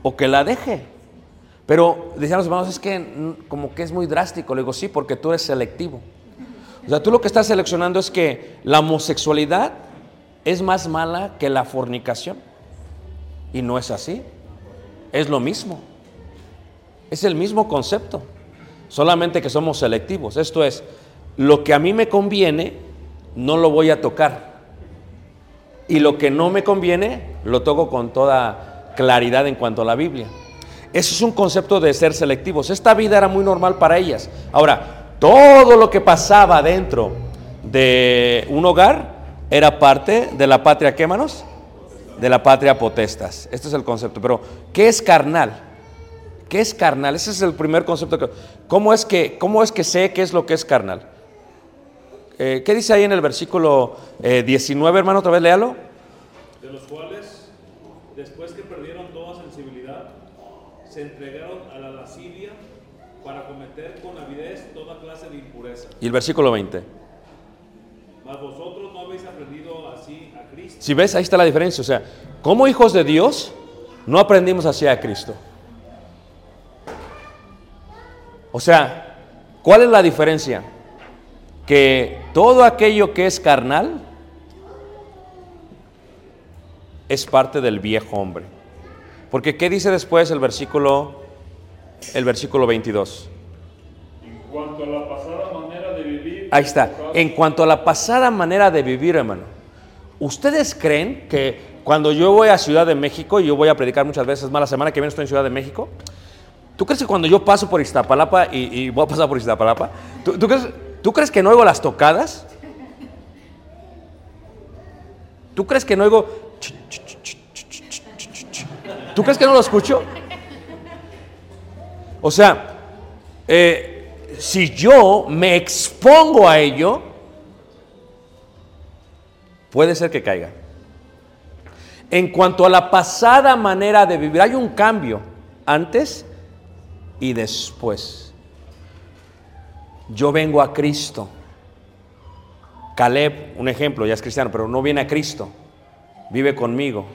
o que la deje. Pero decían los hermanos, es que como que es muy drástico. Le digo, sí, porque tú eres selectivo. O sea, tú lo que estás seleccionando es que la homosexualidad es más mala que la fornicación. Y no es así. Es lo mismo. Es el mismo concepto. Solamente que somos selectivos. Esto es, lo que a mí me conviene, no lo voy a tocar. Y lo que no me conviene, lo toco con toda claridad en cuanto a la Biblia. Eso es un concepto de ser selectivos. Esta vida era muy normal para ellas. Ahora, todo lo que pasaba dentro de un hogar era parte de la patria, ¿qué manos? De la patria potestas. Este es el concepto. Pero, ¿qué es carnal? ¿Qué es carnal? Ese es el primer concepto. Que, ¿cómo, es que, ¿Cómo es que sé qué es lo que es carnal? Eh, ¿Qué dice ahí en el versículo eh, 19, hermano? Otra vez léalo. de los cuales, después que perdieron toda sensibilidad, se entregaron a la lascivia para cometer con avidez toda clase de impureza. Y el versículo 20. Mas vosotros no habéis aprendido así a Cristo. Si ves, ahí está la diferencia. O sea, como hijos de Dios, no aprendimos así a Cristo. O sea, ¿cuál es la diferencia? Que todo aquello que es carnal es parte del viejo hombre. Porque ¿qué dice después el versículo el versículo 22? En cuanto a la Ahí está. En cuanto a la pasada manera de vivir, hermano, ¿ustedes creen que cuando yo voy a Ciudad de México, y yo voy a predicar muchas veces más la semana que viene estoy en Ciudad de México, ¿tú crees que cuando yo paso por Iztapalapa y, voy a pasar por Iztapalapa, ¿tú, tú, crees, ¿tú crees que no oigo las tocadas? ¿Tú crees que no oigo... ¿Tú crees que no lo escucho? O sea, eh, si yo me expongo a ello, puede ser que caiga. En cuanto a la pasada manera de vivir, hay un cambio antes y después. Yo vengo a Cristo. Caleb, un ejemplo, ya es cristiano, pero no viene a Cristo. Vive conmigo.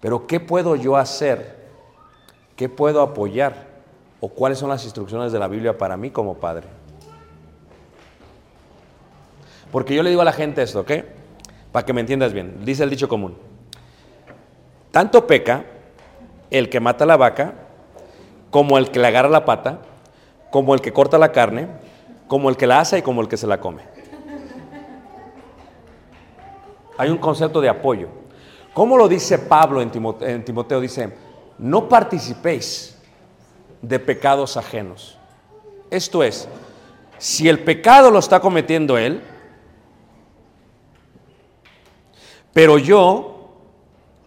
Pero ¿qué puedo yo hacer? ¿Qué puedo apoyar? ¿O cuáles son las instrucciones de la Biblia para mí como padre? Porque yo le digo a la gente esto, ¿ok? Para que me entiendas bien. Dice el dicho común. Tanto peca el que mata la vaca, como el que le agarra la pata, como el que corta la carne, como el que la asa y como el que se la come. Hay un concepto de apoyo. ¿Cómo lo dice Pablo? En Timoteo dice, no participéis de pecados ajenos. Esto es, si el pecado lo está cometiendo él, pero yo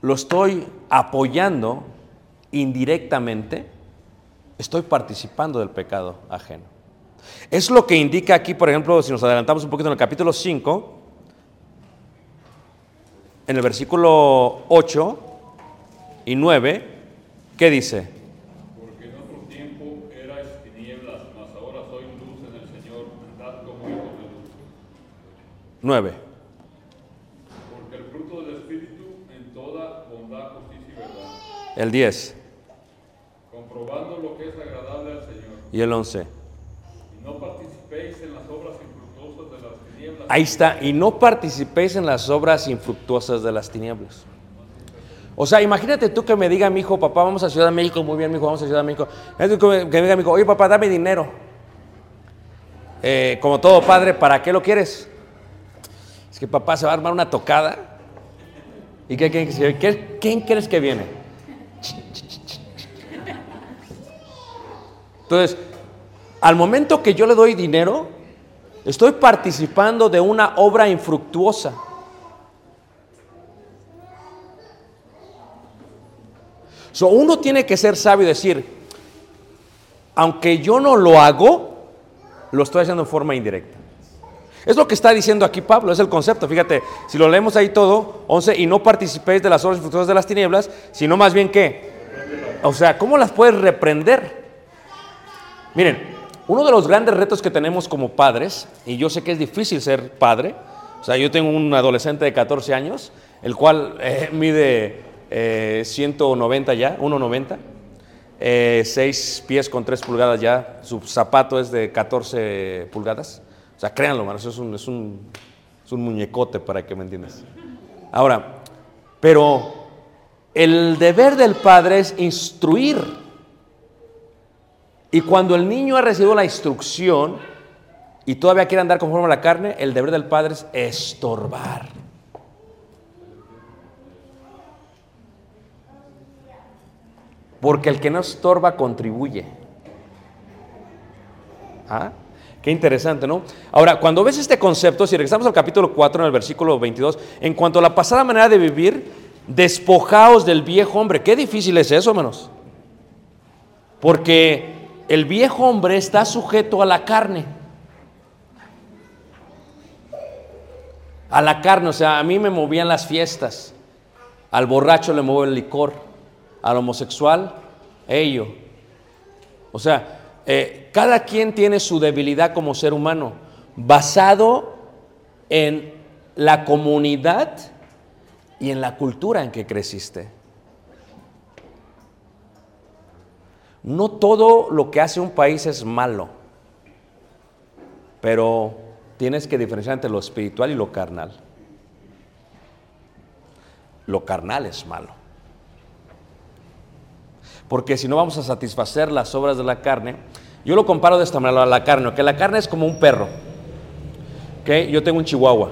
lo estoy apoyando indirectamente, estoy participando del pecado ajeno. Es lo que indica aquí, por ejemplo, si nos adelantamos un poquito en el capítulo 5, en el versículo 8 y 9, ¿qué dice? porque en otro tiempo erais tinieblas, mas ahora sois luz en el Señor, andad como hijos de luz. 9. Porque el fruto del Espíritu en toda bondad, justicia y El 10 comprobando lo que es agradable al Señor. y el 11. Y no participéis en las obras infructuosas de las tinieblas. Ahí está, y no participéis en las obras infructuosas de las tinieblas. O sea, imagínate tú que me diga mi hijo, papá, vamos a Ciudad de México, muy bien, mi hijo, vamos a Ciudad de México. Que me diga mi hijo, oye, papá, dame dinero. Eh, como todo padre, ¿para qué lo quieres? Que papá se va a armar una tocada. ¿Y qué, quién- qué- quién crees que viene? Entonces, al momento que yo le doy dinero, estoy participando de una obra infructuosa. So, uno tiene que ser sabio y decir, aunque yo no lo hago, lo estoy haciendo en forma indirecta. Es lo que está diciendo aquí Pablo, es el concepto. Fíjate, si lo leemos ahí todo, 11, y no participéis de las obras infructuosas de las tinieblas, sino más bien que, o sea, ¿cómo las puedes reprender? Miren, uno de los grandes retos que tenemos como padres, y yo sé que es difícil ser padre, o sea, yo tengo un adolescente de 14 años, el cual eh, mide eh, 190 ya, 1,90, eh, 6 pies con 3 pulgadas ya, su zapato es de 14 pulgadas. Sea, créanlo, man, eso es un, es un, es un muñecote para que me entiendas. Ahora, pero el deber del padre es instruir. Y cuando el niño ha recibido la instrucción y todavía quiere andar conforme a la carne, el deber del padre es estorbar. Porque el que no estorba contribuye. ¿Ah? Qué interesante, ¿no? Ahora, cuando ves este concepto, si regresamos al capítulo 4, en el versículo 22, en cuanto a la pasada manera de vivir, despojaos del viejo hombre. Qué difícil es eso, menos. Porque el viejo hombre está sujeto a la carne. A la carne, o sea, a mí me movían las fiestas. Al borracho le mueve el licor. Al homosexual, ello. O sea, eh, cada quien tiene su debilidad como ser humano, basado en la comunidad y en la cultura en que creciste. No todo lo que hace un país es malo, pero tienes que diferenciar entre lo espiritual y lo carnal. Lo carnal es malo. Porque si no vamos a satisfacer las obras de la carne, yo lo comparo de esta manera a la carne, que la carne es como un perro. ¿ok? Yo tengo un chihuahua,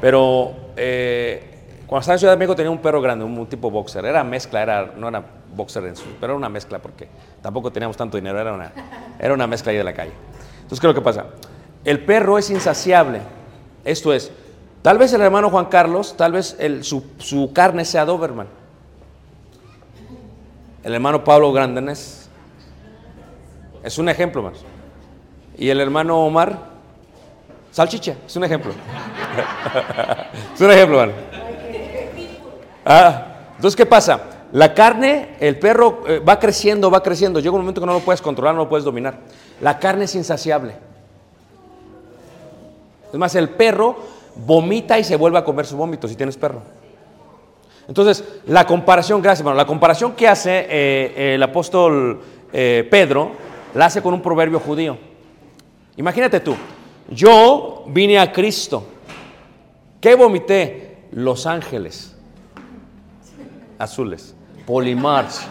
pero eh, cuando estaba en Ciudad de México tenía un perro grande, un, tipo boxer. Era mezcla, era, no era boxer en su, pero era una mezcla porque tampoco teníamos tanto dinero, era una, era una mezcla ahí de la calle. Entonces, ¿qué es lo que pasa? El perro es insaciable. Esto es, tal vez el hermano Juan Carlos, tal vez su, su carne sea Doberman. El hermano Pablo Grandenés. Es un ejemplo más. Y el hermano Omar, salchicha, es un ejemplo. es un ejemplo, hermano. Ah, entonces, ¿qué pasa? La carne, el perro eh, va creciendo, va creciendo. Llega un momento que no lo puedes controlar, no lo puedes dominar. La carne es insaciable. Es más, el perro vomita y se vuelve a comer su vómito si tienes perro. Entonces, la comparación, gracias hermano, la comparación que hace eh, el apóstol eh, Pedro, la hace con un proverbio judío. Imagínate tú, yo vine a Cristo. ¿Qué vomité? Los ángeles azules, polimars.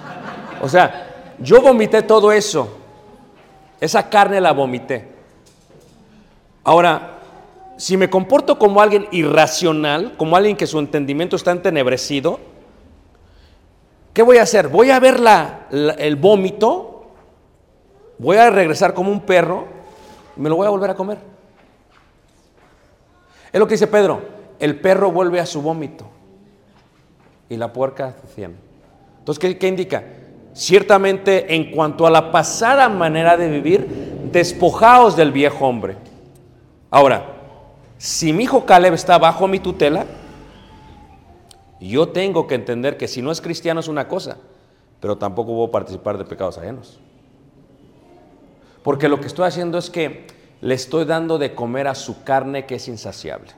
O sea, yo vomité todo eso. Esa carne la vomité. Ahora, si me comporto como alguien irracional, como alguien que su entendimiento está entenebrecido, ¿qué voy a hacer? Voy a ver la- el vómito, voy a regresar como un perro y me lo voy a volver a comer. Es lo que dice Pedro, el perro vuelve a su vómito y la puerca cien. Entonces, ¿qué, qué indica? Ciertamente, en cuanto a la pasada manera de vivir, despojaos del viejo hombre. Ahora, si mi hijo Caleb está bajo mi tutela, yo tengo que entender que si no es cristiano es una cosa, pero tampoco puedo participar de pecados ajenos. Porque lo que estoy haciendo es que le estoy dando de comer a su carne que es insaciable.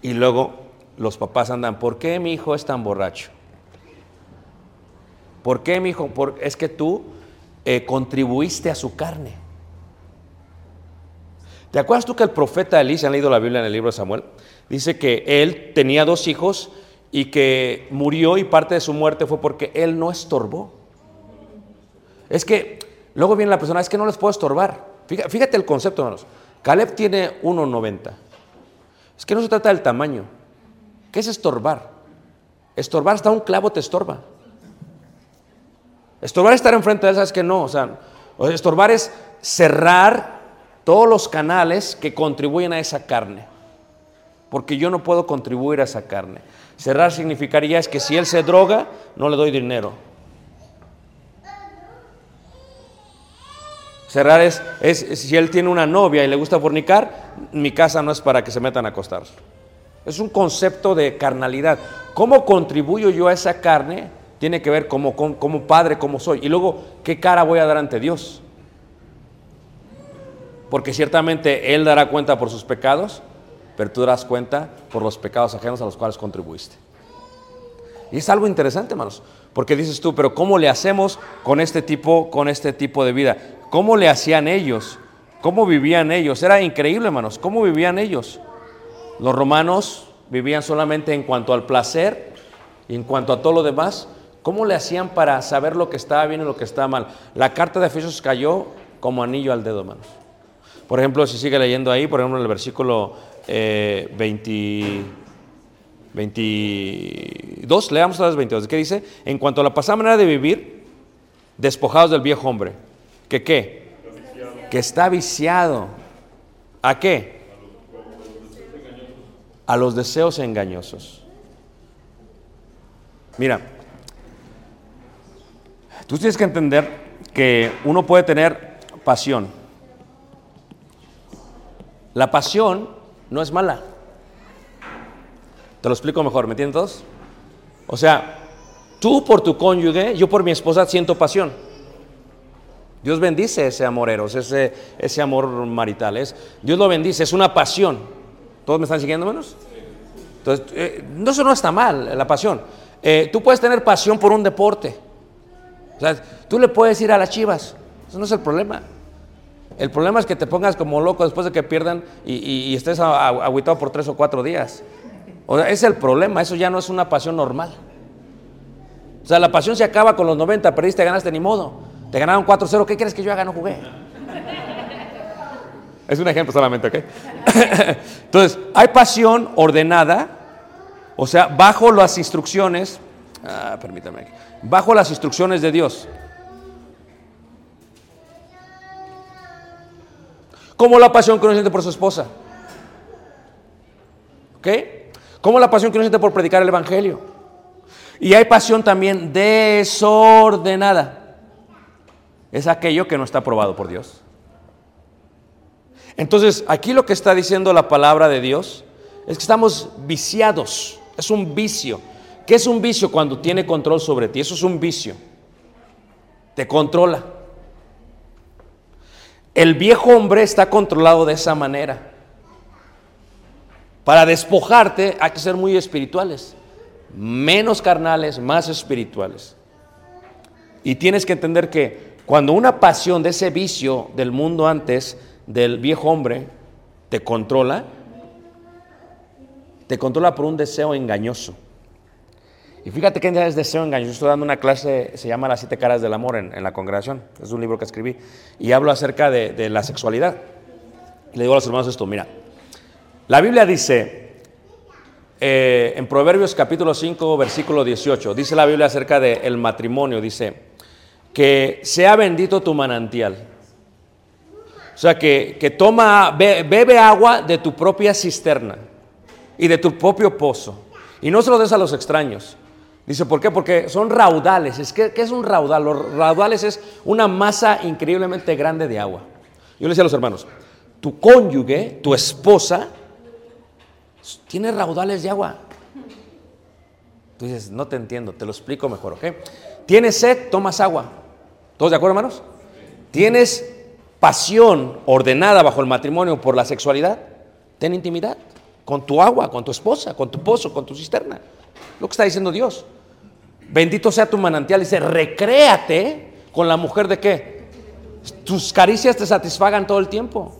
Y luego los papás andan, ¿por qué mi hijo es tan borracho? ¿Por qué, mi hijo? Porque es que tú eh, contribuiste a su carne. ¿Te acuerdas tú que el profeta Elí, si han leído la Biblia en el libro de Samuel, dice que él tenía dos hijos y que murió y parte de su muerte fue porque él no estorbó? Es que luego viene la persona, es que no les puedo estorbar. Fíjate, fíjate el concepto, hermanos. Caleb tiene 1,90. Es que no se trata del tamaño. ¿Qué es estorbar? Estorbar hasta un clavo te estorba. Estorbar es estar enfrente de él, sabes que no. O sea, estorbar es cerrar todos los canales que contribuyen a esa carne. Porque yo no puedo contribuir a esa carne. Cerrar significaría es que si él se droga, no le doy dinero. Cerrar es, es, si él tiene una novia y le gusta fornicar, mi casa no es para que se metan a acostar. Es un concepto de carnalidad. ¿Cómo contribuyo yo a esa carne? Tiene que ver como, como, como padre, cómo soy. Y luego, ¿qué cara voy a dar ante Dios? Porque ciertamente Él dará cuenta por sus pecados, pero tú darás cuenta por los pecados ajenos a los cuales contribuiste. Y es algo interesante, hermanos, porque dices tú, pero ¿cómo le hacemos con este tipo, con este tipo de vida? ¿Cómo le hacían ellos? ¿Cómo vivían ellos? Era increíble, hermanos, ¿cómo vivían ellos? Los romanos vivían solamente en cuanto al placer y en cuanto a todo lo demás. ¿Cómo le hacían para saber lo que estaba bien y lo que estaba mal? La carta de Efesios cayó como anillo al dedo, hermanos. Por ejemplo, si sigue leyendo ahí, por ejemplo, en el versículo eh, 20, 22, leamos otra vez 22. ¿Qué dice? En cuanto a la pasada manera de vivir, despojados del viejo hombre. ¿Que qué? Que está viciado. ¿A qué? A los deseos engañosos. Mira, tú tienes que entender que uno puede tener pasión. La pasión no es mala. Te lo explico mejor, ¿me entiendes todos? O sea, tú por tu cónyuge, yo por mi esposa siento pasión. Dios bendice ese amor eros, ese, ese amor marital. Dios lo bendice, es una pasión. ¿Todos me están siguiendo menos? Entonces, eh, no, eso no está mal, la pasión. Eh, tú puedes tener pasión por un deporte. O sea, tú le puedes ir a las chivas. Eso no es el problema. El problema es que te pongas como loco después de que pierdan y, estés agüitado por tres o cuatro días. O sea, es el problema, eso ya no es una pasión normal. O sea, la pasión se acaba con los 90, perdiste, ganaste, ni modo. Te ganaron 4-0, ¿qué quieres que yo haga? No jugué. Es un ejemplo solamente, ¿ok? Entonces, hay pasión ordenada, o sea, bajo las instrucciones, ah, permítame, bajo las instrucciones de Dios. Como la pasión que uno siente por su esposa. ¿Ok? Como la pasión que uno siente por predicar el Evangelio. Y hay pasión también desordenada. Es aquello que no está aprobado por Dios. Entonces, aquí lo que está diciendo la palabra de Dios es que estamos viciados. Es un vicio. ¿Qué es un vicio cuando tiene control sobre ti? Eso es un vicio. Te controla. El viejo hombre está controlado de esa manera. Para despojarte hay que ser muy espirituales. Menos carnales, más espirituales. Y tienes que entender que cuando una pasión de ese vicio del mundo antes, del viejo hombre, te controla, te controla por un deseo engañoso. Y fíjate que es deseo engañoso. Estoy dando una clase, se llama Las siete caras del amor en, en la congregación. Es un libro que escribí. Y hablo acerca de, la sexualidad. Y le digo a los hermanos esto, mira, la Biblia dice, eh, en Proverbios capítulo 5, versículo 18, dice la Biblia acerca del matrimonio, dice, que sea bendito tu manantial. O sea, que, que toma, be- bebe agua de tu propia cisterna y de tu propio pozo. Y no se lo des a los extraños. Dice, ¿por qué? Porque son raudales. Es ¿Qué es un raudal? Los raudales es una masa increíblemente grande de agua. Yo le decía a los hermanos, tu cónyuge, tu esposa, tiene raudales de agua. Tú dices, no te entiendo, te lo explico mejor, ¿ok? Tienes sed, tomas agua. ¿Todos de acuerdo, hermanos? Tienes pasión ordenada bajo el matrimonio por la sexualidad, ten intimidad con tu agua, con tu esposa, con tu pozo, con tu cisterna. Lo que está diciendo Dios. Bendito sea tu manantial. Dice, recréate con la mujer de qué? Tus caricias te satisfagan todo el tiempo.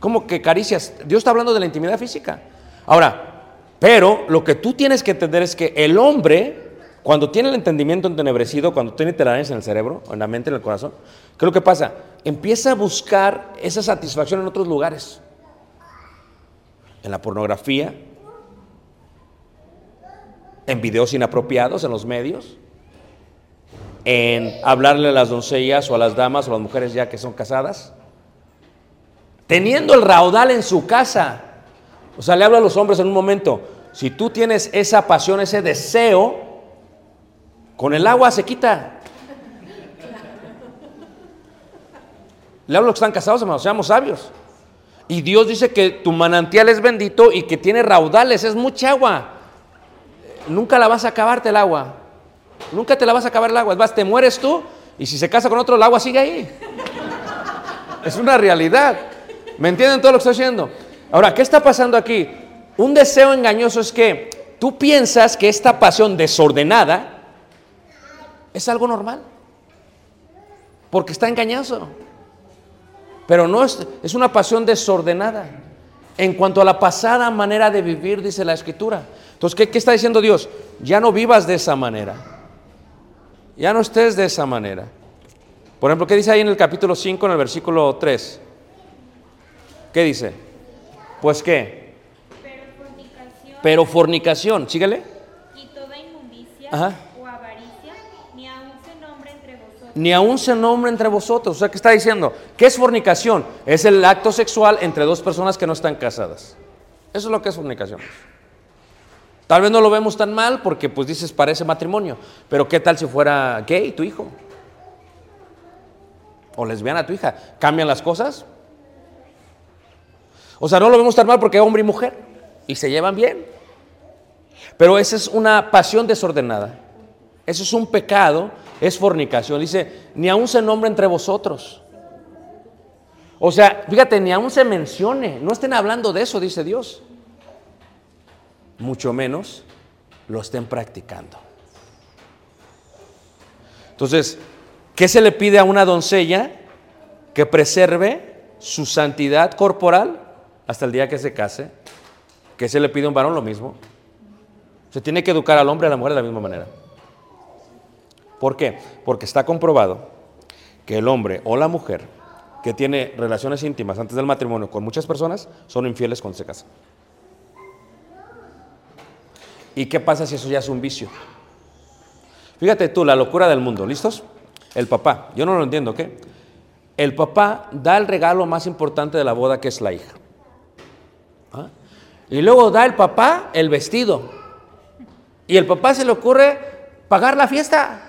¿Cómo que caricias? Dios está hablando de la intimidad física. Ahora, pero lo que tú tienes que entender es que el hombre, cuando tiene el entendimiento entenebrecido, cuando tiene telarañas en el cerebro, en la mente, en el corazón, ¿qué es lo que pasa? Empieza a buscar esa satisfacción en otros lugares. En la pornografía, en videos inapropiados en los medios, en hablarle a las doncellas o a las damas o a las mujeres ya que son casadas, teniendo el raudal en su casa. O sea, le hablo a los hombres en un momento, si tú tienes esa pasión, ese deseo, con el agua se quita. Le hablo a los que están casados, hermanos, seamos sabios. Y Dios dice que tu manantial es bendito y que tiene raudales, es mucha agua. Nunca la vas a acabarte el agua. Nunca te la vas a acabar el agua. Más, te mueres tú y si se casa con otro, el agua sigue ahí. Es una realidad. ¿Me entienden todo lo que estoy diciendo? Ahora, ¿qué está pasando aquí? Un deseo engañoso es que tú piensas que esta pasión desordenada es algo normal. Porque está engañoso. Pero no es, es una pasión desordenada. En cuanto a la pasada manera de vivir, dice la escritura. Entonces, ¿qué, qué está diciendo Dios? Ya no vivas de esa manera. Ya no estés de esa manera. Por ejemplo, ¿qué dice ahí en el capítulo 5, en el versículo 3? ¿Qué dice? Pues qué? Pero fornicación Pero fornicación, síguele. y toda inmundicia Ajá. o avaricia, ni aun se nombre entre vosotros. Ni aún se nombre entre vosotros. O sea, ¿qué está diciendo? ¿Qué es fornicación? Es el acto sexual entre dos personas que no están casadas. Eso es lo que es fornicación. Tal vez no lo vemos tan mal porque pues dices parece matrimonio, pero ¿qué tal si fuera gay tu hijo? O lesbiana tu hija. ¿Cambian las cosas? O sea, no lo vemos tan mal porque hombre y mujer y se llevan bien. Pero esa es una pasión desordenada. Eso es un pecado, es fornicación. Dice, ni aún se nombre entre vosotros. O sea, fíjate, ni aún se mencione. No estén hablando de eso, dice Dios. Mucho menos lo estén practicando. Entonces, ¿qué se le pide a una doncella? Que preserve su santidad corporal hasta el día que se case. ¿Qué se le pide a un varón? Lo mismo. Se tiene que educar al hombre y a la mujer de la misma manera. ¿Por qué? Porque está comprobado que el hombre o la mujer que tiene relaciones íntimas antes del matrimonio con muchas personas son infieles cuando se casan. ¿Y qué pasa si eso ya es un vicio? Fíjate tú, la locura del mundo, ¿listos? El papá, yo no lo entiendo, ¿qué? El papá da el regalo más importante de la boda que es la hija. ¿Ah? Y luego da el papá el vestido. Y el papá se le ocurre pagar la fiesta,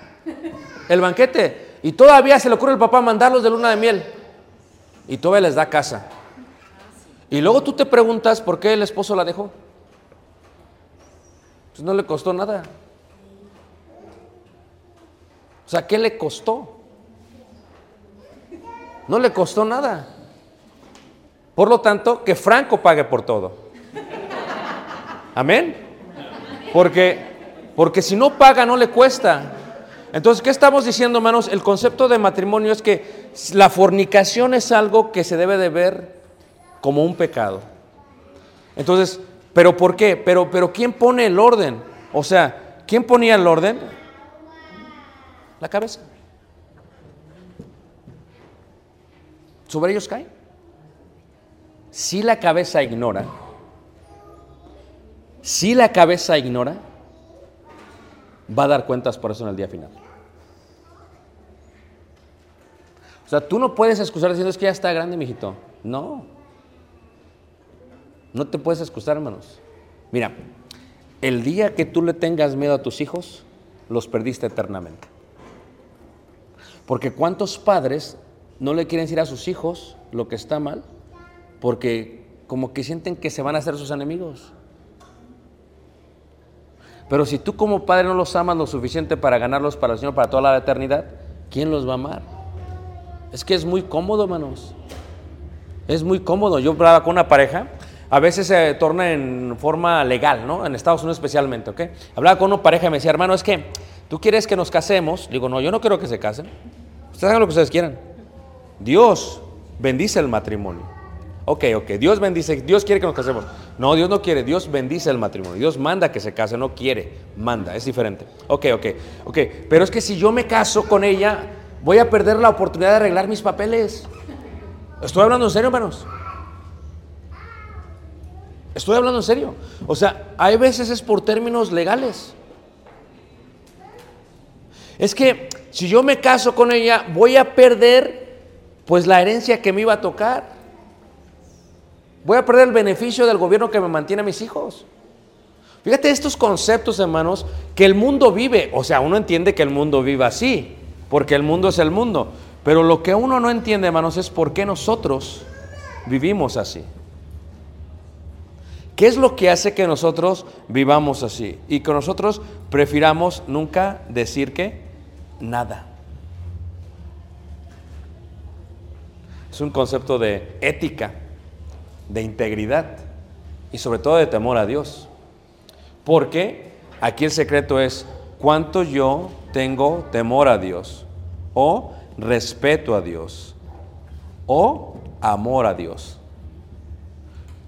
el banquete. Y todavía se le ocurre al papá mandarlos de luna de miel. Y todavía les da casa. Y luego tú te preguntas por qué el esposo la dejó. Pues no le costó nada. O sea, ¿qué le costó? No le costó nada. Por lo tanto, que Franco pague por todo. Amén. Porque, porque si no paga, no le cuesta. Entonces, ¿qué estamos diciendo, hermanos? El concepto de matrimonio es que la fornicación es algo que se debe de ver como un pecado. Entonces, ¿pero por qué? Pero, pero ¿quién pone el orden? O sea, ¿quién ponía el orden? La cabeza. Sobre ellos cae. Si la cabeza ignora, si la cabeza ignora, va a dar cuentas por eso en el día final. O sea, tú no puedes excusar diciendo es que ya está grande, mijito. No. No te puedes excusar, hermanos. Mira, el día que tú le tengas miedo a tus hijos, los perdiste eternamente. Porque cuántos padres no le quieren decir a sus hijos lo que está mal, porque como que sienten que se van a hacer sus enemigos. Pero si tú como padre no los amas lo suficiente para ganarlos para el Señor para toda la eternidad, ¿quién los va a amar? Es que es muy cómodo, hermanos. Es muy cómodo. Yo hablaba con una pareja a veces se torna en forma legal, ¿no? En Estados Unidos especialmente, ¿ok? Hablaba con una pareja y me decía, hermano, es que tú quieres que nos casemos. Digo, no, yo no quiero que se casen. Ustedes hagan lo que ustedes quieran. Dios bendice el matrimonio. Ok, ok, Dios bendice, Dios quiere que nos casemos. No, Dios no quiere, Dios bendice el matrimonio. Dios manda que se case, no quiere, manda, es diferente. Ok, ok, ok. Pero es que si yo me caso con ella, voy a perder la oportunidad de arreglar mis papeles. Estoy hablando en serio, hermanos. Estoy hablando en serio. O sea, hay veces es por términos legales. Es que si yo me caso con ella, voy a perder pues la herencia que me iba a tocar. Voy a perder el beneficio del gobierno que me mantiene a mis hijos. Fíjate estos conceptos, hermanos, que el mundo vive. O sea, uno entiende que el mundo vive así, porque el mundo es el mundo. Pero lo que uno no entiende, hermanos, es por qué nosotros vivimos así. ¿Qué es lo que hace que nosotros vivamos así? Y que nosotros prefiramos nunca decir que nada. Es un concepto de ética, de integridad y sobre todo de temor a Dios. Porque aquí el secreto es cuánto yo tengo temor a Dios o respeto a Dios o amor a Dios.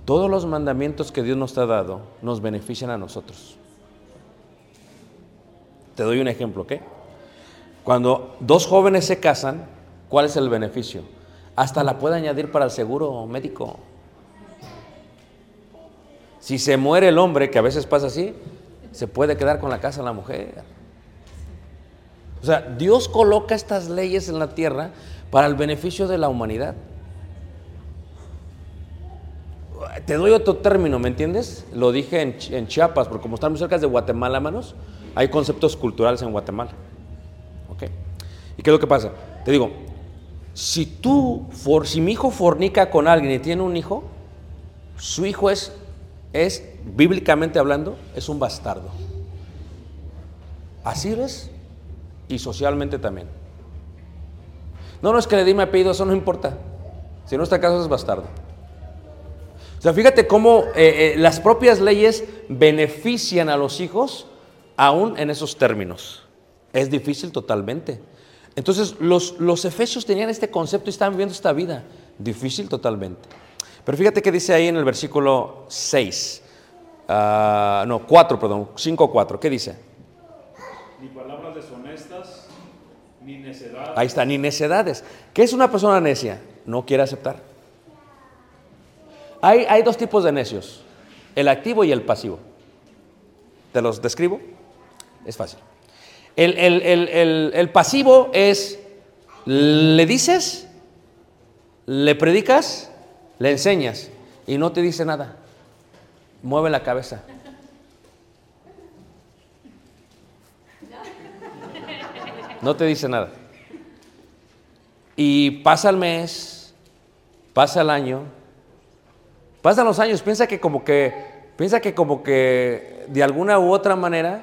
Todos los mandamientos que Dios nos ha dado nos benefician a nosotros. Te doy un ejemplo, ¿ok? Cuando dos jóvenes se casan, ¿cuál es el beneficio? Hasta la puede añadir para el seguro médico. Si se muere el hombre, que a veces pasa así, se puede quedar con la casa la mujer. O sea, Dios coloca estas leyes en la tierra para el beneficio de la humanidad. Te doy otro término, ¿me entiendes? Lo dije en, Chiapas, porque como estamos cerca de Guatemala, manos, hay conceptos culturales en Guatemala. ¿Ok? ¿Y qué es lo que pasa? Te digo, si tú, for, si mi hijo fornica con alguien y tiene un hijo, su hijo es, es, bíblicamente hablando, es un bastardo. Así es, y socialmente también. No, no es que le di mi apellido, eso no importa. Si no está caso es bastardo. O sea, fíjate cómo eh, eh, las propias leyes benefician a los hijos aún en esos términos. Es difícil totalmente. Entonces, los, los efesios tenían este concepto y estaban viviendo esta vida. Difícil totalmente. Pero fíjate que dice ahí en el versículo 6, ah, no, 4, perdón, 5, 4, ¿qué dice? Ni palabras deshonestas, ni necedad. Ahí está, ni necedades. ¿Qué es una persona necia? No quiere aceptar. Hay, hay dos tipos de necios, el activo y el pasivo. ¿Te los describo? Es fácil. El, el- el- el- el pasivo es, le dices, le predicas, le enseñas y no te dice nada. Mueve la cabeza. No te dice nada. Y pasa el mes, pasa el año, pasan los años, piensa que como que, piensa que como que de alguna u otra manera,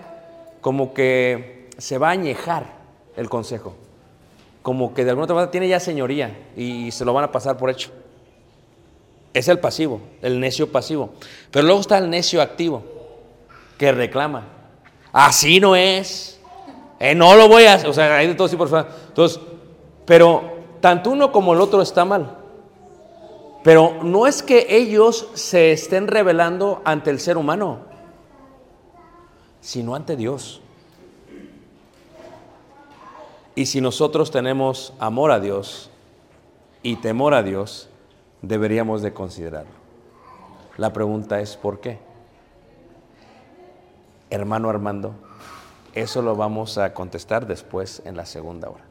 como que se va a añejar el consejo. Como que de alguna otra manera tiene ya señoría y se lo van a pasar por hecho. Es el pasivo, el necio pasivo. Pero luego está el necio activo, que reclama. Así no es. Eh, no lo voy a hacer. O sea, de todo tipo. de- Entonces, pero tanto uno como el otro está mal. Pero no es que ellos se estén revelando ante el ser humano, sino ante Dios. Y si nosotros tenemos amor a Dios y temor a Dios, deberíamos de considerarlo. La pregunta es, ¿por qué? Hermano Armando, eso lo vamos a contestar después en la segunda hora.